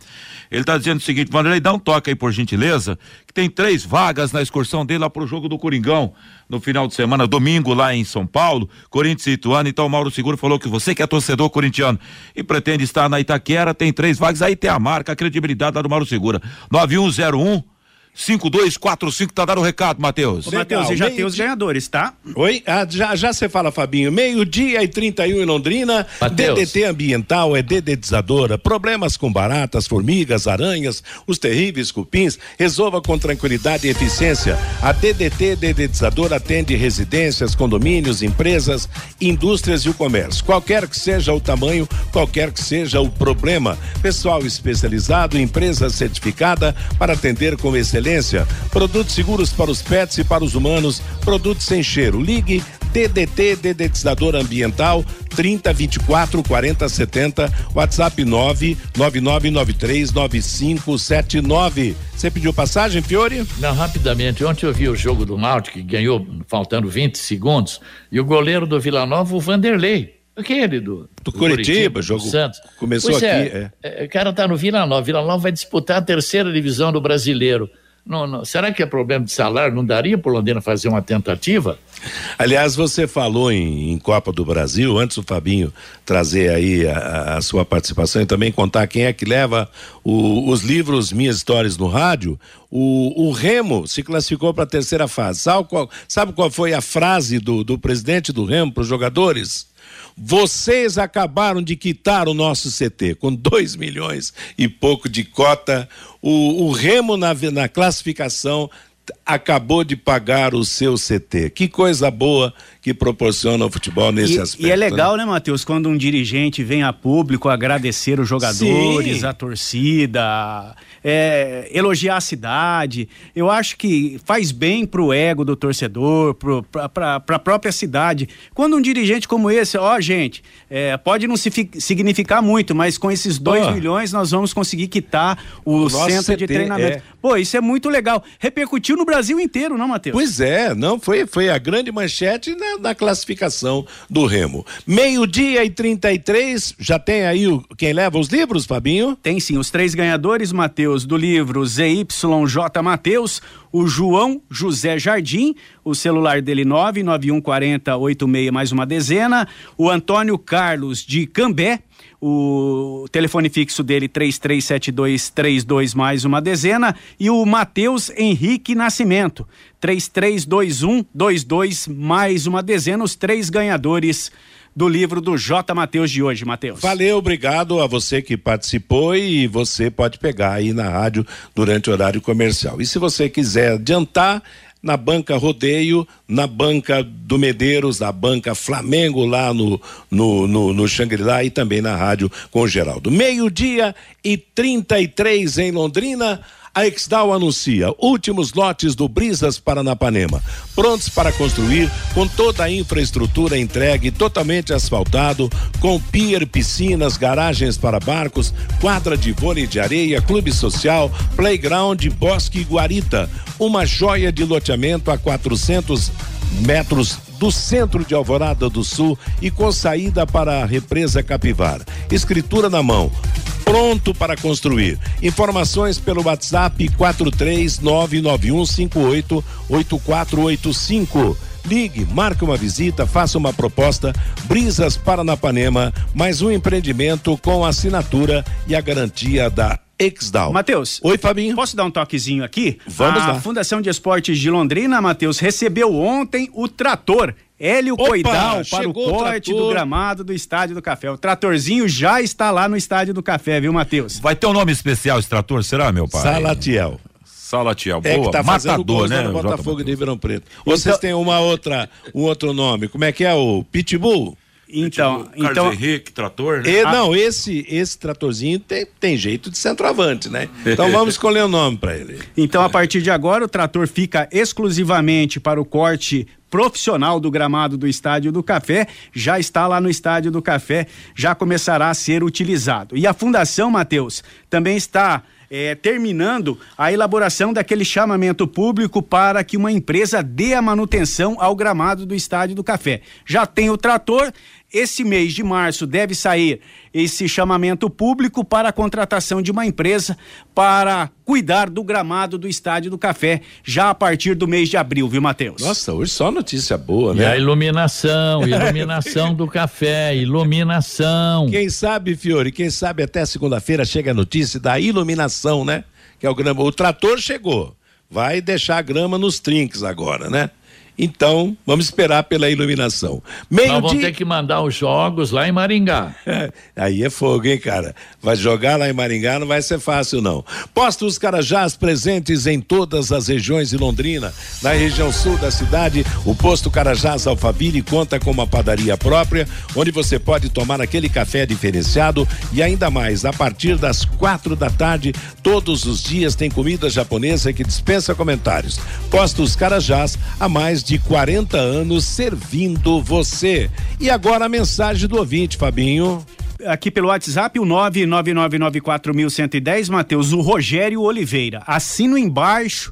Ele está dizendo o seguinte: Vanderlei, dá um toque aí, por gentileza, que tem três vagas na excursão dele lá pro jogo do Coringão no final de semana, domingo lá em São Paulo, Corinthians e Ituano. Então, o Mauro Segura falou que você que é torcedor corintiano e pretende estar na Itaquera, tem três vagas. Aí tem a marca, a credibilidade lá do Mauro Segura. 9101 5245 tá dando o recado, Matheus. Ô, Matheus, e já meio tem os dia- ganhadores, tá? Oi? Ah, já já você fala, Fabinho. Meio-dia e 31 em Londrina. Mateus. DDT ambiental é dedetizadora. Problemas com baratas, formigas, aranhas, os terríveis cupins. Resolva com tranquilidade e eficiência. A DDT dedetizadora atende residências, condomínios, empresas, indústrias e o comércio. Qualquer que seja o tamanho, qualquer que seja o problema. Pessoal especializado, empresa certificada para atender com excelência. Produtos seguros para os pets e para os humanos. Produtos sem cheiro. Ligue TDT dedetizador ambiental 30 24 40 70 WhatsApp 99993 9579. Você pediu passagem, Fiore? Não, rapidamente. Ontem eu vi o jogo do Náutico que ganhou faltando 20 segundos e o goleiro do Vila Nova, o Vanderlei. Aquele do, do, do Curitiba, jogo Santos. Começou pois aqui. É, é. O cara tá no Vila Nova. Vila Nova vai disputar a terceira divisão do brasileiro. Não, não. Será que é problema de salário? Não daria para Londrina fazer uma tentativa? Aliás, você falou em, em, Copa do Brasil, antes o Fabinho trazer aí a, a sua participação e também contar quem é que leva o, os livros Minhas Histórias no Rádio. O, o Remo se classificou para a terceira fase. Sabe qual, sabe qual foi a frase do, do presidente do Remo para os jogadores? Vocês acabaram de quitar o nosso CT com 2 milhões e pouco de cota. O, o Remo na, na classificação acabou de pagar o seu CT. Que coisa boa que proporciona o futebol nesse e, aspecto. E é legal, né, né Matheus, quando um dirigente vem a público agradecer os jogadores, Sim. a torcida, é, elogiar a cidade. Eu acho que faz bem pro ego do torcedor, pro, pra, pra, pra própria cidade. Quando um dirigente como esse, ó, gente, é, pode não se significar muito, mas com esses 2 milhões nós vamos conseguir quitar o, o centro CT, de treinamento. É. Pô, isso é muito legal. Repercutiu no Brasil inteiro, não, Matheus? Pois é, não, foi, foi a grande manchete na, na classificação do Remo. Meio-dia e 33, já tem aí o, quem leva os livros, Fabinho? Tem sim, os três ganhadores, Matheus, do livro ZYJ Matheus, o João José Jardim, o celular dele 99140 86 mais uma dezena, o Antônio Carlos de Cambé, o telefone fixo dele 337232 mais uma dezena e o Matheus Henrique Nascimento 332122 mais uma dezena os três ganhadores do livro do J. Matheus de hoje, Matheus. Valeu, obrigado a você que participou e você pode pegar aí na rádio durante o horário comercial. E se você quiser adiantar, na banca Rodeio, na banca do Medeiros, na banca Flamengo lá no, no, no, no Xangri-Lá e também na rádio com o Geraldo. Meio-dia e 33 em Londrina. A Exdal anuncia últimos lotes do Brisas Paranapanema, prontos para construir com toda a infraestrutura entregue totalmente asfaltado, com pier, piscinas, garagens para barcos, quadra de vôlei de areia, clube social, playground, bosque e guarita. Uma joia de loteamento a 400 metros do centro de Alvorada do Sul e com saída para a represa Capivara. Escritura na mão pronto para construir. Informações pelo WhatsApp 43991588485. Ligue, marque uma visita, faça uma proposta. Brisas Paranapanema, mais um empreendimento com assinatura e a garantia da Exdal. Matheus. Oi, Fabinho. Posso dar um toquezinho aqui? Vamos a lá. A Fundação de Esportes de Londrina, Matheus, recebeu ontem o trator Hélio Opa, Coidal para o corte o do gramado do Estádio do Café. O tratorzinho já está lá no Estádio do Café, viu, Matheus? Vai ter um nome especial esse trator, será, meu pai? Salatiel. Salatiel, é boa, que tá matador, né? No Botafogo de Ribeirão Preto. Então... Vocês têm uma outra, um outro nome, como é que é o Pitbull? Então, tipo, então Carlos Henrique, trator, né? E, não, esse esse tratorzinho tem, tem jeito de centroavante, né? Então vamos escolher o um nome para ele. [laughs] Então a partir de agora o trator fica exclusivamente para o corte profissional do gramado do Estádio do Café, já está lá no Estádio do Café, já começará a ser utilizado. E a Fundação, Matheus, também está é, terminando a elaboração daquele chamamento público para que uma empresa dê a manutenção ao gramado do Estádio do Café. Já tem o trator, esse mês de março deve sair esse chamamento público para a contratação de uma empresa para cuidar do gramado do Estádio do Café já a partir do mês de abril, viu, Matheus? Nossa, hoje só notícia boa, né? E a iluminação, iluminação do café, iluminação. Quem sabe, Fiore, quem sabe até segunda-feira chega a notícia da iluminação, né? Que é o grama. O trator chegou. Vai deixar a grama nos trinques agora, né? Então, vamos esperar pela iluminação. Meio Nós vamos ter que mandar os jogos lá em Maringá. [laughs] Aí é fogo, hein, cara? Vai jogar lá em Maringá, não vai ser fácil, não. Postos Carajás presentes em todas as regiões de Londrina. Na região sul da cidade, o posto Carajás Alfaville conta com uma padaria própria, onde você pode tomar aquele café diferenciado e ainda mais, a partir das quatro da tarde, todos os dias tem comida japonesa que dispensa comentários. Postos Carajás, há mais de de 40 anos servindo você. E agora a mensagem do ouvinte, Fabinho aqui pelo WhatsApp, o 99994110, Matheus, o Rogério Oliveira. Assino embaixo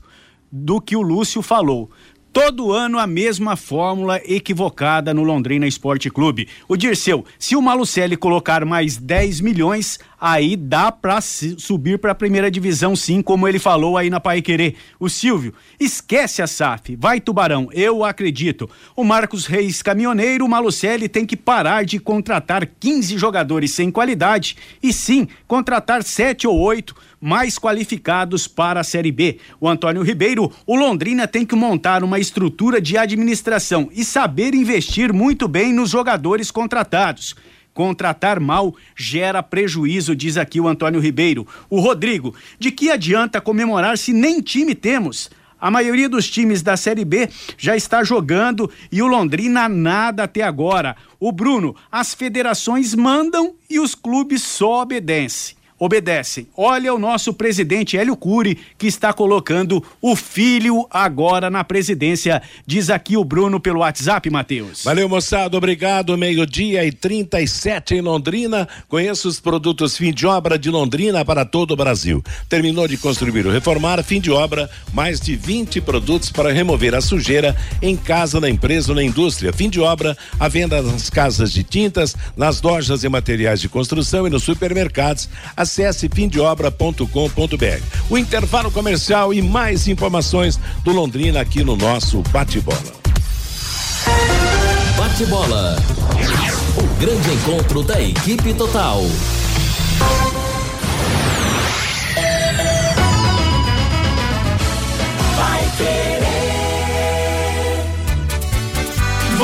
do que o Lúcio falou. Todo ano a mesma fórmula equivocada no Londrina Esporte Clube. O Dirceu, se o Malucelli colocar mais 10 milhões, aí dá para subir para a primeira divisão, sim, como ele falou aí na Pai Querer. O Silvio, esquece a SAF, vai Tubarão, eu acredito. O Marcos Reis Caminhoneiro, o Malucelli tem que parar de contratar 15 jogadores sem qualidade e sim contratar 7 ou 8 mais qualificados para a Série B. O Antônio Ribeiro, o Londrina tem que montar uma estrutura de administração e saber investir muito bem nos jogadores contratados. Contratar mal gera prejuízo, diz aqui o Antônio Ribeiro. O Rodrigo, de que adianta comemorar se nem time temos? A maioria dos times da Série B já está jogando e o Londrina nada até agora. O Bruno, as federações mandam e os clubes só obedecem obedecem. Olha o nosso presidente Hélio Cury, que está colocando o filho agora na presidência. Diz aqui o Bruno pelo WhatsApp, Matheus. Valeu, moçada. Obrigado. Meio-dia e 37 em Londrina. Conheça os produtos fim de obra de Londrina para todo o Brasil. Terminou de construir ou reformar, fim de obra, mais de 20 produtos para remover a sujeira em casa, na empresa ou na indústria. Fim de obra, a venda nas casas de tintas, nas lojas e materiais de construção e nos supermercados. Acesse fimdeobra.com.br. O intervalo comercial e mais informações do Londrina aqui no nosso bate-bola. Bate-bola. O grande encontro da equipe total.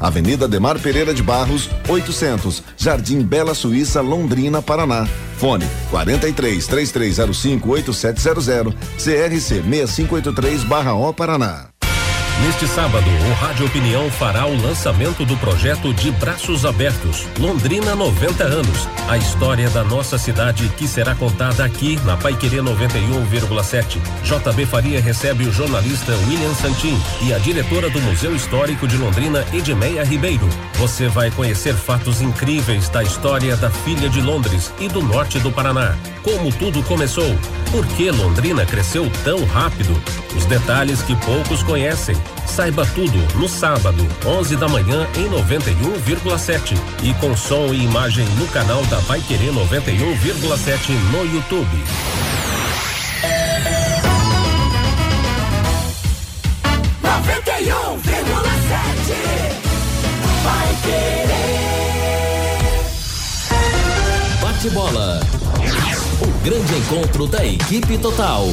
Avenida Demar Pereira de Barros, 800, Jardim Bela Suíça, Londrina, Paraná. Fone 43 3305 8700, CRC 6583/O Paraná. Neste sábado, o Rádio Opinião fará o lançamento do projeto de Braços Abertos, Londrina 90 anos. A história da nossa cidade que será contada aqui na Paiquerê 91,7. JB Faria recebe o jornalista William Santin e a diretora do Museu Histórico de Londrina, Edmeia Ribeiro. Você vai conhecer fatos incríveis da história da filha de Londres e do norte do Paraná. Como tudo começou? Por que Londrina cresceu tão rápido? Os detalhes que poucos conhecem. Saiba tudo no sábado, 11 da manhã em 91,7 e com som e imagem no canal da Vai Querer 91,7 no YouTube. Vai querer. Bate bola. O grande encontro da equipe total.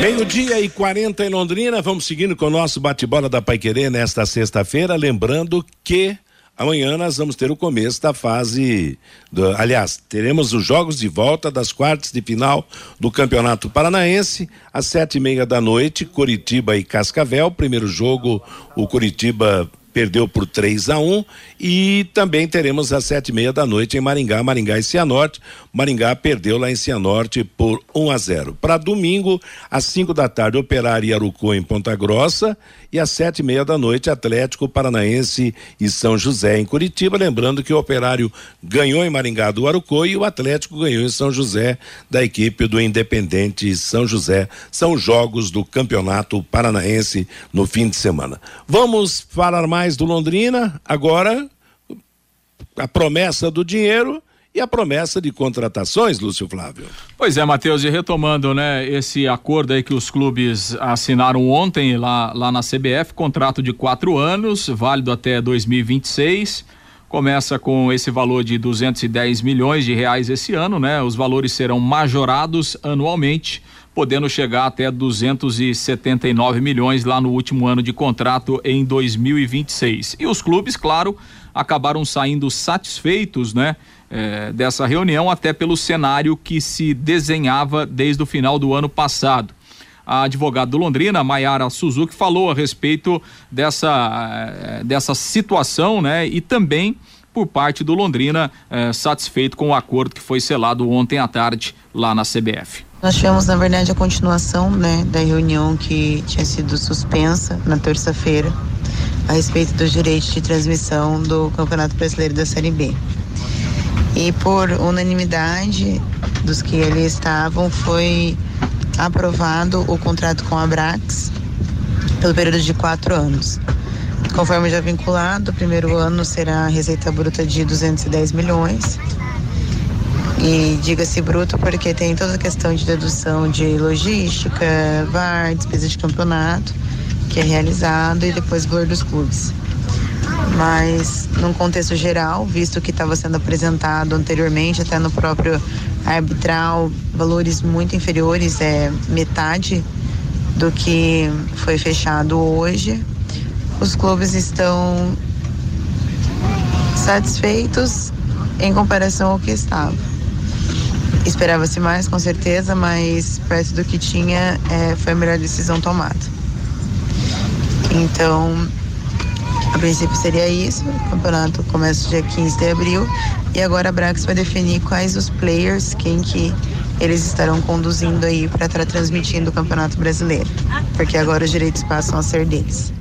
Meio-dia e 40 em Londrina. Vamos seguindo com o nosso bate-bola da Paiquerê nesta sexta-feira. Lembrando que amanhã nós vamos ter o começo da fase. Do, aliás, teremos os jogos de volta das quartas de final do Campeonato Paranaense, às sete e meia da noite, Curitiba e Cascavel. Primeiro jogo, o Curitiba perdeu por 3 a 1 e também teremos às sete e meia da noite em Maringá, Maringá e Cianorte. Maringá perdeu lá em Cianorte por 1 a 0. Para domingo, às 5 da tarde, Operário e Arucô em Ponta Grossa e às sete e meia da noite, Atlético Paranaense e São José em Curitiba. Lembrando que o Operário ganhou em Maringá do Arucô e o Atlético ganhou em São José da equipe do Independente São José. São jogos do Campeonato Paranaense no fim de semana. Vamos falar mais do Londrina agora a promessa do dinheiro e a promessa de contratações, Lúcio Flávio. Pois é, Matheus, e retomando, né, esse acordo aí que os clubes assinaram ontem lá, lá na CBF, contrato de quatro anos, válido até 2026. Começa com esse valor de 210 milhões de reais esse ano, né? Os valores serão majorados anualmente, podendo chegar até 279 milhões lá no último ano de contrato em 2026. E os clubes, claro, acabaram saindo satisfeitos, né? Eh, dessa reunião, até pelo cenário que se desenhava desde o final do ano passado. A advogada do Londrina, Maiara Suzuki, falou a respeito dessa, eh, dessa situação, né? E também por parte do Londrina, eh, satisfeito com o acordo que foi selado ontem à tarde lá na CBF. Nós tivemos, na verdade, a continuação né, da reunião que tinha sido suspensa na terça-feira a respeito dos direitos de transmissão do Campeonato Brasileiro da Série B. E por unanimidade dos que ali estavam, foi aprovado o contrato com a Brax pelo período de quatro anos. Conforme já vinculado, o primeiro ano será a receita bruta de 210 milhões. E diga-se bruto porque tem toda a questão de dedução de logística, VAR, despesa de campeonato, que é realizado, e depois valor dos clubes mas num contexto geral, visto que estava sendo apresentado anteriormente, até no próprio arbitral, valores muito inferiores, é metade do que foi fechado hoje. Os clubes estão satisfeitos em comparação ao que estava. Esperava-se mais, com certeza, mas perto do que tinha, é, foi a melhor decisão tomada. Então, princípio seria isso. O campeonato começa dia 15 de abril. E agora a Brax vai definir quais os players, quem que eles estarão conduzindo aí para estar transmitindo o Campeonato Brasileiro. Porque agora os direitos passam a ser deles.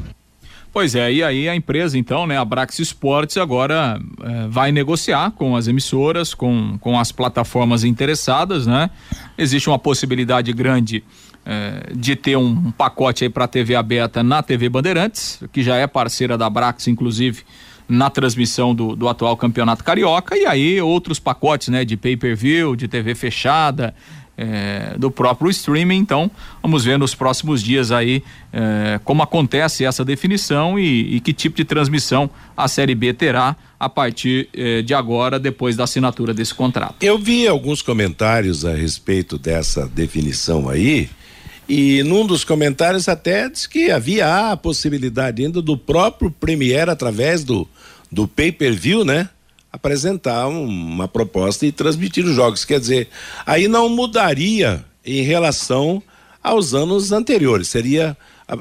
Pois é, e aí a empresa, então, né, a Brax Esportes, agora eh, vai negociar com as emissoras, com, com as plataformas interessadas, né? Existe uma possibilidade grande eh, de ter um, pacote aí para TV aberta na TV Bandeirantes, que já é parceira da Brax, inclusive, na transmissão do, do atual campeonato carioca, e aí outros pacotes, né, de pay-per-view, de TV fechada, é, do próprio streaming. Então, vamos ver nos próximos dias aí é, como acontece essa definição e, e, que tipo de transmissão a Série B terá a partir de agora, depois da assinatura desse contrato. Eu vi alguns comentários a respeito dessa definição aí. E num dos comentários até diz que havia a possibilidade ainda do próprio Premier, através do, do pay-per-view, né? apresentar uma proposta e transmitir os jogos. Quer dizer, aí não mudaria em relação aos anos anteriores. Seria,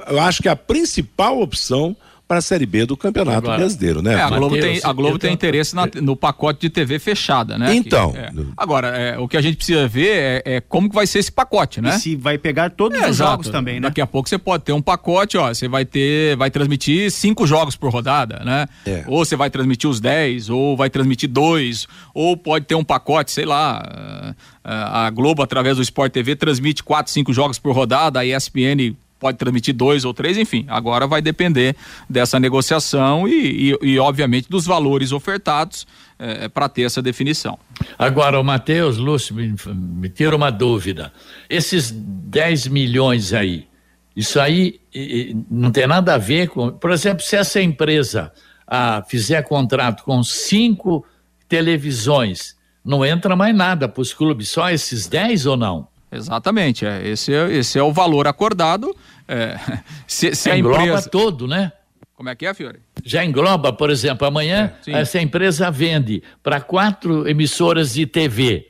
eu acho que a principal opção para a Série B do Campeonato Agora, Brasileiro, né? É, a Globo Mateus, tem, a Globo tem interesse na, no pacote de TV fechada, né? Então. Que, é. Agora, é, o que a gente precisa ver é, é, como que vai ser esse pacote, né? E se vai pegar todos é, os exato. jogos também, né? Daqui a pouco você pode ter um pacote, ó, você vai ter, vai transmitir cinco jogos por rodada, né? É. Ou você vai transmitir os dez, ou vai transmitir dois, ou pode ter um pacote, sei lá, a Globo através do Sport TV transmite quatro, cinco jogos por rodada, a ESPN pode transmitir dois ou três, enfim. Agora vai depender dessa negociação e, e, e obviamente, dos valores ofertados é, para ter essa definição. Agora, o Matheus Lúcio, me, me tira uma dúvida. Esses 10 milhões aí, isso aí e, não tem nada a ver com. Por exemplo, se essa empresa fizer contrato com cinco televisões, não entra mais nada para os clubes, só esses 10 ou não? Exatamente, é, esse, é, esse é o valor acordado. É, [laughs] se, se a engloba empresa... todo, né? Como é que é, Fiore? Já engloba, por exemplo, amanhã é, essa empresa vende para quatro emissoras de TV.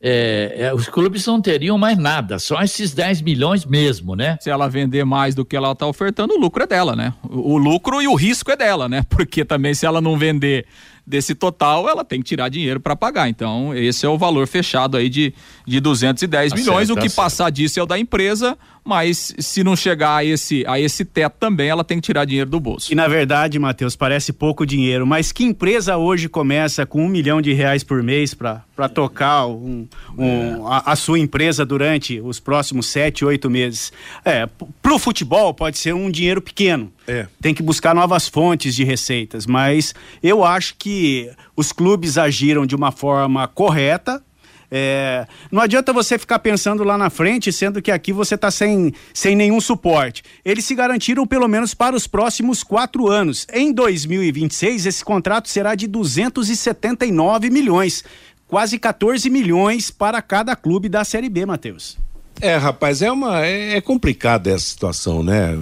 É, é, os clubes não teriam mais nada, só esses 10 milhões mesmo, né? Se ela vender mais do que ela está ofertando, o lucro é dela, né? O, o, lucro e o risco é dela, né? [laughs] Porque também se ela não vender desse total, ela tem que tirar dinheiro para pagar. Então, esse é o valor fechado aí de, de 210 tá milhões. Certo, o que tá passar disso é o da empresa, mas se não chegar a esse, a esse teto também, ela tem que tirar dinheiro do bolso. E na verdade, Matheus, parece pouco dinheiro, mas que empresa hoje começa com um milhão de reais por mês para tocar um, um, a, a, sua empresa durante os próximos sete, oito meses? É, pro futebol pode ser um dinheiro pequeno. É. Tem que buscar novas fontes de receitas, mas eu acho que os clubes agiram de uma forma correta, é, não adianta você ficar pensando lá na frente, sendo que aqui você está sem, sem nenhum suporte. Eles se garantiram pelo menos para os próximos quatro anos. Em 2026, esse contrato será de 279 milhões, quase 14 milhões para cada clube da Série B, Matheus. É, rapaz, é uma é, é complicada essa situação, né?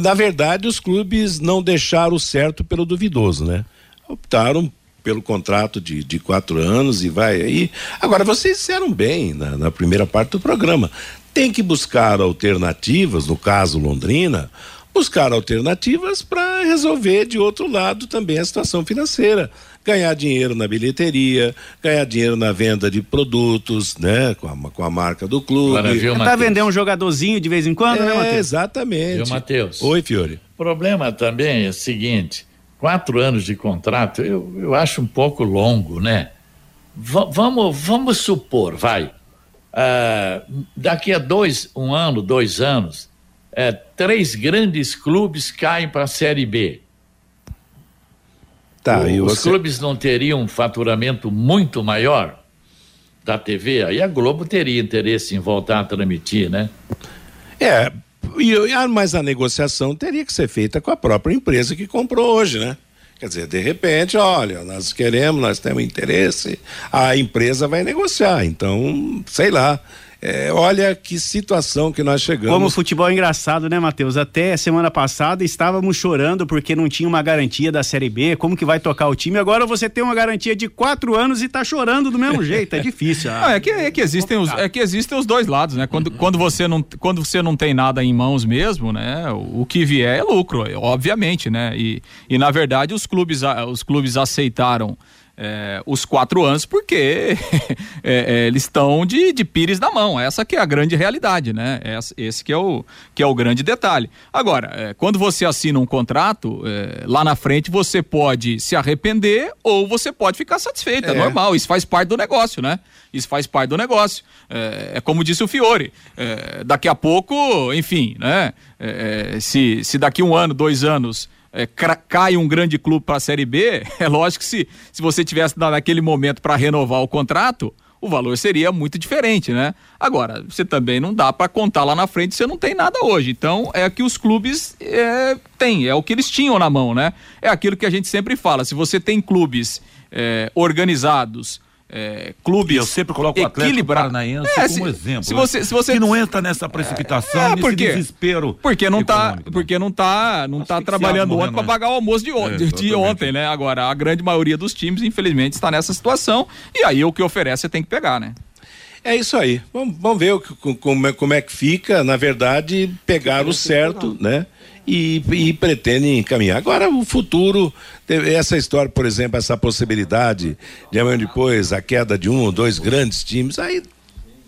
Na verdade, os clubes não deixaram o certo pelo duvidoso, né? Optaram pelo contrato de, de quatro anos e vai aí. Agora, vocês disseram bem na, na primeira parte do programa. Tem que buscar alternativas, no caso Londrina, buscar alternativas para resolver de outro lado também a situação financeira ganhar dinheiro na bilheteria, ganhar dinheiro na venda de produtos, né? Com a, com a marca do clube. Agora, viu, Tentar vender um jogadorzinho de vez em quando, né, é, né, Matheus? Exatamente. Viu, Matheus? Oi, Fiore. O problema também é o seguinte: quatro anos de contrato, eu, eu acho um pouco longo, né? V vamos, vamos supor, vai. Uh, daqui a dois, um ano, dois anos, é, três grandes clubes caem para a Série B. Tá, o, os você... clubes não teriam um faturamento muito maior da TV? Aí a Globo teria interesse em voltar a transmitir, né? É, e, mas a negociação teria que ser feita com a própria empresa que comprou hoje, né? Quer dizer, de repente, olha, nós queremos, nós temos interesse, a empresa vai negociar. Então, sei lá. É, olha que situação que nós chegamos. Como o futebol é engraçado, né, Matheus? Até semana passada estávamos chorando porque não tinha uma garantia da Série B. Como que vai tocar o time? Agora você tem uma garantia de quatro anos e está chorando do mesmo jeito. É [laughs] difícil. Ah, é, que, é, que existem os, é que existem os dois lados, né? Quando, quando, você não, quando você não tem nada em mãos mesmo, né? O, o que vier é lucro, obviamente, né? E, e na verdade os clubes, os clubes aceitaram é, os quatro anos, porque [laughs] é, é, eles estão de, de pires na mão. Essa que é a grande realidade, né? Esse, esse que, é o, que é o grande detalhe. Agora, é, quando você assina um contrato, é, lá na frente você pode se arrepender ou você pode ficar satisfeito. É, normal, isso faz parte do negócio, né? Isso faz parte do negócio. É, como disse o Fiore. daqui a pouco, enfim, né? se, se daqui um ano, dois anos é, cai um grande clube para a Série B, [laughs] é lógico que se, se você tivesse naquele momento para renovar o contrato, o valor seria muito diferente, né? Agora, você também não dá para contar lá na frente, você não tem nada hoje. Então, é que os clubes é, têm, é o que eles tinham na mão, né? É aquilo que a gente sempre fala: se você tem clubes é, organizados, é, clubes. E eu sempre coloco o Atlético Paranaense é, como se, exemplo. Se você, se você que não entra nessa precipitação, é, nesse desespero. Porque não está, né? porque não tá, não tá trabalhando ontem para pagar o almoço de, on é, de ontem, né? Agora a grande maioria dos times, infelizmente, está nessa situação e aí o que oferece você tem que pegar, né? É isso aí. Vamos, vamos ver o, como, é, como é que fica. Na verdade, pegar o certo, né? E, e pretendem encaminhar. Agora, o futuro, essa história, por exemplo, essa possibilidade de amanhã depois a queda de um ou dois grandes times, aí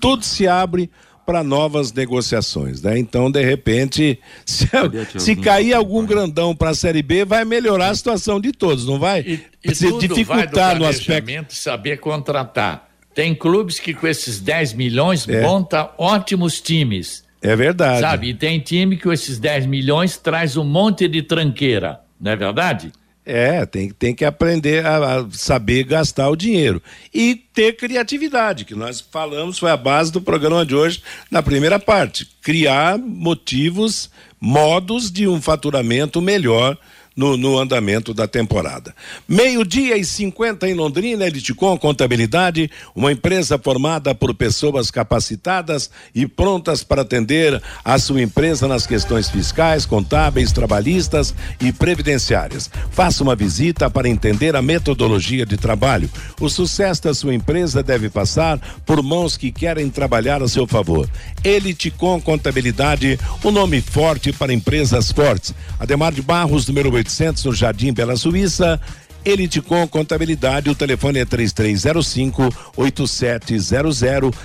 tudo se abre para novas negociações, né? Então, de repente, [laughs] se, se cair algum grandão para a Série B, vai melhorar a situação de todos, não vai? E, e se dificultar no aspecto saber contratar. Tem clubes que com esses 10 milhões é. monta ótimos times. É verdade. Sabe, e tem time que esses 10 milhões traz um monte de tranqueira, não é verdade? É, tem, tem que aprender a, a, saber gastar o dinheiro. E ter criatividade, que nós falamos, foi a base do programa de hoje, na primeira parte. Criar motivos, modos de um faturamento melhor no, no andamento da temporada. Meio-dia e 50 em Londrina, Eliticom Contabilidade, uma empresa formada por pessoas capacitadas e prontas para atender a sua empresa nas questões fiscais, contábeis, trabalhistas e previdenciárias. Faça uma visita para entender a metodologia de trabalho. O sucesso da sua empresa deve passar por mãos que querem trabalhar a seu favor. Eliticom Contabilidade, um nome forte para empresas fortes. Ademar de Barros, número 8 800 no Jardim Bela Suíça. Eliticom Contabilidade, o telefone é 3305 8700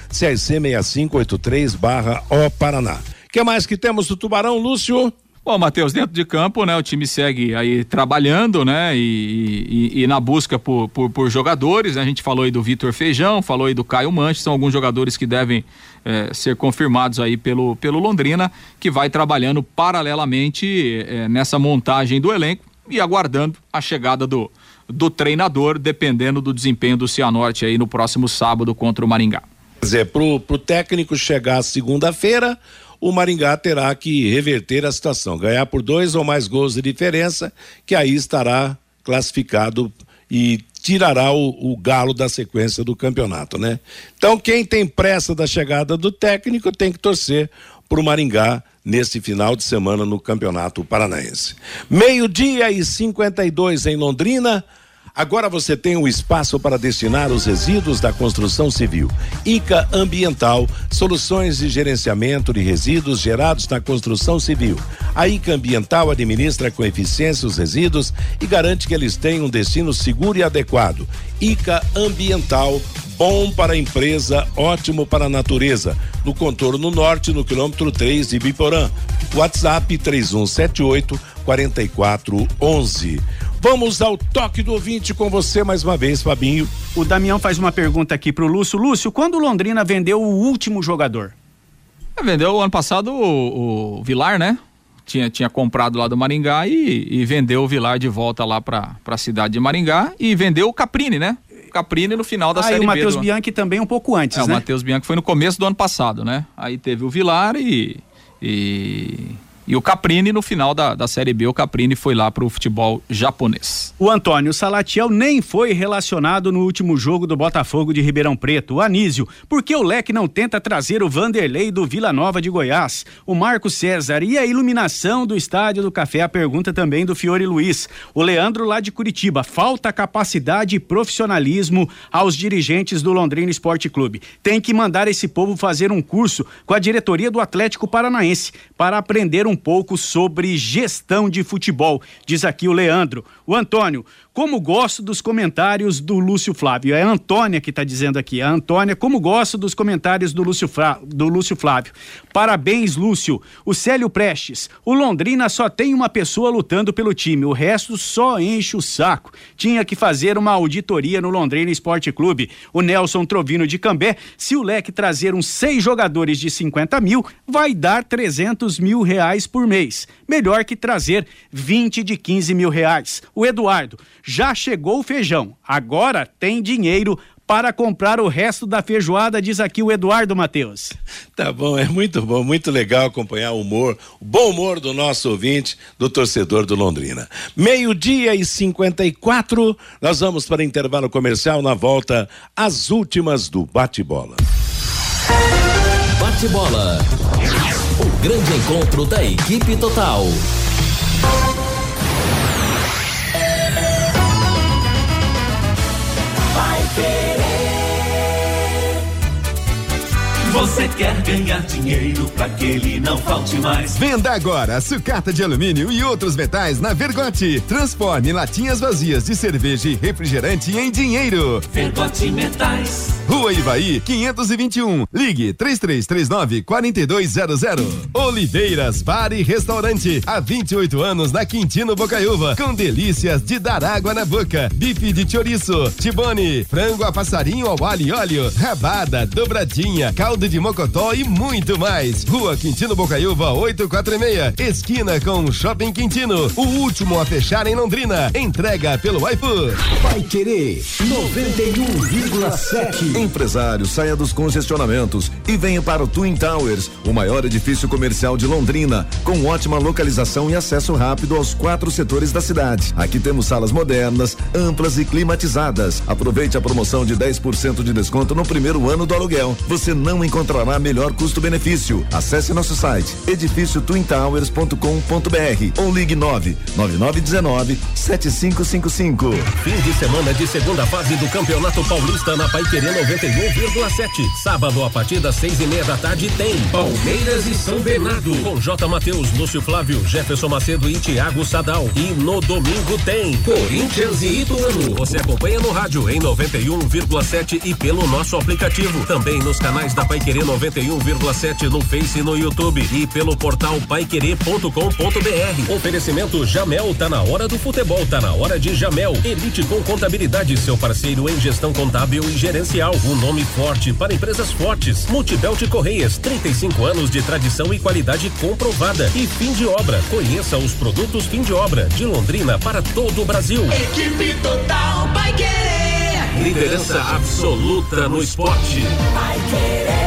CRC 6583 barra O Paraná. que mais que temos do Tubarão, Lúcio? Bom, Matheus, dentro de campo, né, o time segue aí trabalhando, né, e, e, e na busca por, por, por, jogadores, né, a gente falou aí do Vitor Feijão, falou aí do Caio Manche, são alguns jogadores que devem é, ser confirmados aí pelo, pelo Londrina, que vai trabalhando paralelamente é, nessa montagem do elenco e aguardando a chegada do, do treinador, dependendo do desempenho do Cianorte aí no próximo sábado contra o Maringá. Quer dizer, pro, pro técnico chegar segunda-feira, o Maringá terá que reverter a situação, ganhar por dois ou mais gols de diferença, que aí estará classificado e tirará o, o, galo da sequência do campeonato, né? Então, quem tem pressa da chegada do técnico tem que torcer para o Maringá nesse final de semana no Campeonato Paranaense. Meio-dia e 52 em Londrina. Agora você tem um espaço para destinar os resíduos da construção civil. ICA Ambiental, soluções de gerenciamento de resíduos gerados na construção civil. A ICA Ambiental administra com eficiência os resíduos e garante que eles tenham um destino seguro e adequado. ICA Ambiental, bom para a empresa, ótimo para a natureza. No contorno norte, no quilômetro 3 de Biporã. WhatsApp 3178 4411. Vamos ao toque do ouvinte com você mais uma vez, Fabinho. O Damião faz uma pergunta aqui pro Lúcio. Lúcio, quando o Londrina vendeu o último jogador? É, vendeu ano passado o, o Vilar, né? Tinha, tinha comprado lá do Maringá e, e vendeu o Vilar de volta lá para a cidade de Maringá e vendeu o Caprini, né? Caprini no final da ah, Série B. e o Matheus do... Bianchi também um pouco antes, é, né? o Matheus Bianchi foi no começo do ano passado, né? Aí teve o Vilar e, e e o Caprini, no final da, da Série B, o Caprini foi lá para o futebol japonês. O Antônio Salatiel nem foi relacionado no último jogo do Botafogo de Ribeirão Preto. O Anísio, por que o Leque não tenta trazer o Vanderlei do Vila Nova de Goiás? O Marco César e a iluminação do Estádio do Café? A pergunta também do Fiore Luiz. O Leandro lá de Curitiba, falta capacidade e profissionalismo aos dirigentes do Londrina Esporte Clube. Tem que mandar esse povo fazer um curso com a diretoria do Atlético Paranaense para aprender um pouco sobre gestão de futebol, diz aqui o Leandro. O Antônio, como gosto dos comentários do Lúcio Flávio. É a Antônia que está dizendo aqui. A Antônia, como gosto dos comentários do Lúcio, Fra... do Lúcio Flávio. Parabéns, Lúcio. O Célio Prestes. O Londrina só tem uma pessoa lutando pelo time. O resto só enche o saco. Tinha que fazer uma auditoria no Londrina Esporte Clube. O Nelson Trovino de Cambé. Se o Leque trazer uns seis jogadores de 50 mil, vai dar 300 mil reais por mês. Melhor que trazer 20 de 15 mil reais. O Eduardo já chegou o feijão, agora tem dinheiro para comprar o resto da feijoada, diz aqui o Eduardo Matheus. Tá bom, é muito bom, muito legal acompanhar o humor, o bom humor do nosso ouvinte, do torcedor do Londrina. Meio-dia e 54, nós vamos para intervalo comercial na volta às últimas do bate-bola. Bate-bola. O grande encontro da equipe total. Você quer ganhar dinheiro para que ele não falte mais? Venda agora sucata de alumínio e outros metais na Vergote. Transforme latinhas vazias de cerveja e refrigerante em dinheiro. Vergote Metais. Rua Ivaí, 521. Ligue 3339 4200. Oliveiras Bar e Restaurante. Há 28 anos na Quintino Bocaiúva. Com delícias de dar água na boca. Bife de chouriço, tibone, frango a passarinho ao alho e óleo, rabada, dobradinha, caldo de mocotó e muito mais. Rua Quintino Bocaiúva 846. Esquina com Shopping Quintino. O último a fechar em Londrina. Entrega pelo iFood. Vai querer 91,7. Empresário, saia dos congestionamentos e venha para o Twin Towers, o maior edifício comercial de Londrina, com ótima localização e acesso rápido aos quatro setores da cidade. Aqui temos salas modernas, amplas e climatizadas. Aproveite a promoção de 10% de desconto no primeiro ano do aluguel. Você não encontrará melhor custo-benefício. Acesse nosso site edifício twintowers.com.br ou ligue 9 9919 7555. Fim de semana de segunda fase do Campeonato Paulista na Paiquerê 91,7. Sábado, a partir das seis e meia da tarde, tem Palmeiras e São Bernardo. Com J. Matheus, Lúcio Flávio, Jefferson Macedo e Thiago Sadal. E no domingo tem Corinthians e Ituano. Você acompanha no rádio em 91,7 e pelo nosso aplicativo. Também nos canais da Paiquerê 91,7 no Face e no YouTube. E pelo portal paiquerê.com.br. Oferecimento Jamel, tá na hora do futebol, tá na hora de Jamel. Elite com contabilidade, seu parceiro em gestão contábil e gerencial. um nome forte para empresas fortes. Multibelt Correias, 35 anos de tradição e qualidade comprovada. E fim de obra. Conheça os produtos fim de obra de Londrina para todo o Brasil. Equipe total vai querer. Liderança absoluta no esporte. Vai querer.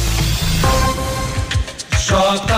J.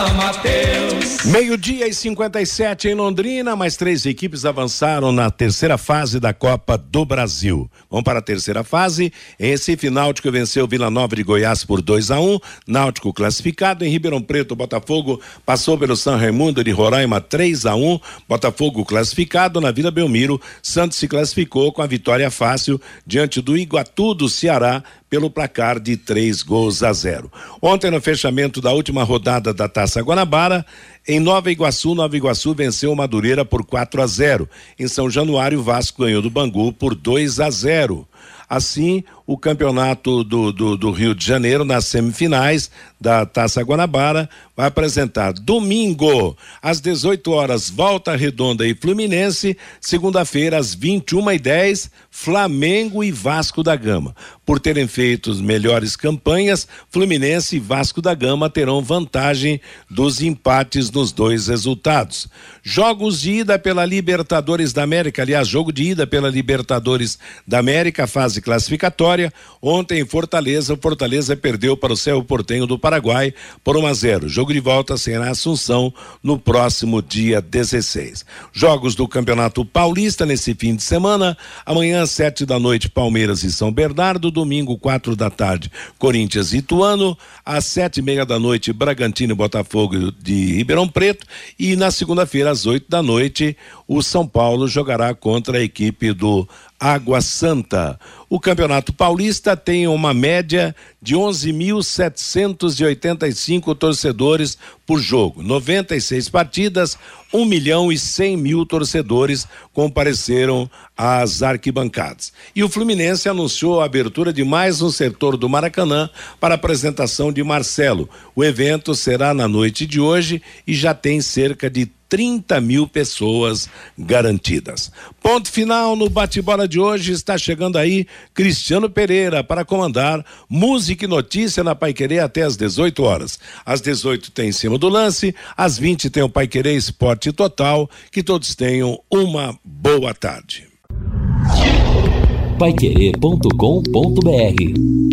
Meio-dia e 57 em Londrina, mais três equipes avançaram na terceira fase da Copa do Brasil. Vamos para a terceira fase. Em Recife, Náutico venceu Vila Nova de Goiás por 2 a 1 um. Náutico classificado. Em Ribeirão Preto, Botafogo passou pelo São Raimundo de Roraima 3 a 1 um. Botafogo classificado. Na Vila Belmiro, Santos se classificou com a vitória fácil diante do Iguatu do Ceará pelo placar de três gols a zero. Ontem, no fechamento da última rodada da Taça Guanabara, em Nova Iguaçu, Nova Iguaçu venceu Madureira por 4 a 0. Em São Januário, Vasco ganhou do Bangu por 2 a 0. Assim, o campeonato do, do, do, Rio de Janeiro, nas semifinais da Taça Guanabara, vai apresentar domingo, às 18 horas, Volta Redonda e Fluminense, segunda-feira, às 21 e 10 Flamengo e Vasco da Gama. Por terem feito melhores campanhas, Fluminense e Vasco da Gama terão vantagem dos empates nos dois resultados. Jogos de ida pela Libertadores da América, aliás, jogo de ida pela Libertadores da América, fase classificatória. Ontem em Fortaleza, o Fortaleza perdeu para o Céu Portenho do Paraguai por 1 a 0. Jogo de volta será Assunção no próximo dia 16. Jogos do Campeonato Paulista nesse fim de semana. Amanhã, sete da noite, Palmeiras e São Bernardo. Domingo, quatro da tarde, Corinthians e Ituano. Às sete e meia da noite, Bragantino e Botafogo de Ribeirão Preto. E na segunda-feira, às oito da noite, o São Paulo jogará contra a equipe do Água Santa. O Campeonato Paulista tem uma média de 11.785 torcedores por jogo, 96 partidas, 1 milhão e 100 mil torcedores compareceram às arquibancadas. E o Fluminense anunciou a abertura de mais um setor do Maracanã para a apresentação de Marcelo. O evento será na noite de hoje e já tem cerca de 30 mil pessoas garantidas. Ponto final no bate-bola de hoje. Está chegando aí Cristiano Pereira para comandar Música e Notícia na Paiquerê até às 18 horas. Às 18 tem em cima do lance, às 20 tem o Paiquerê Esporte Total. Que todos tenham uma boa tarde. Paiquerê.com.br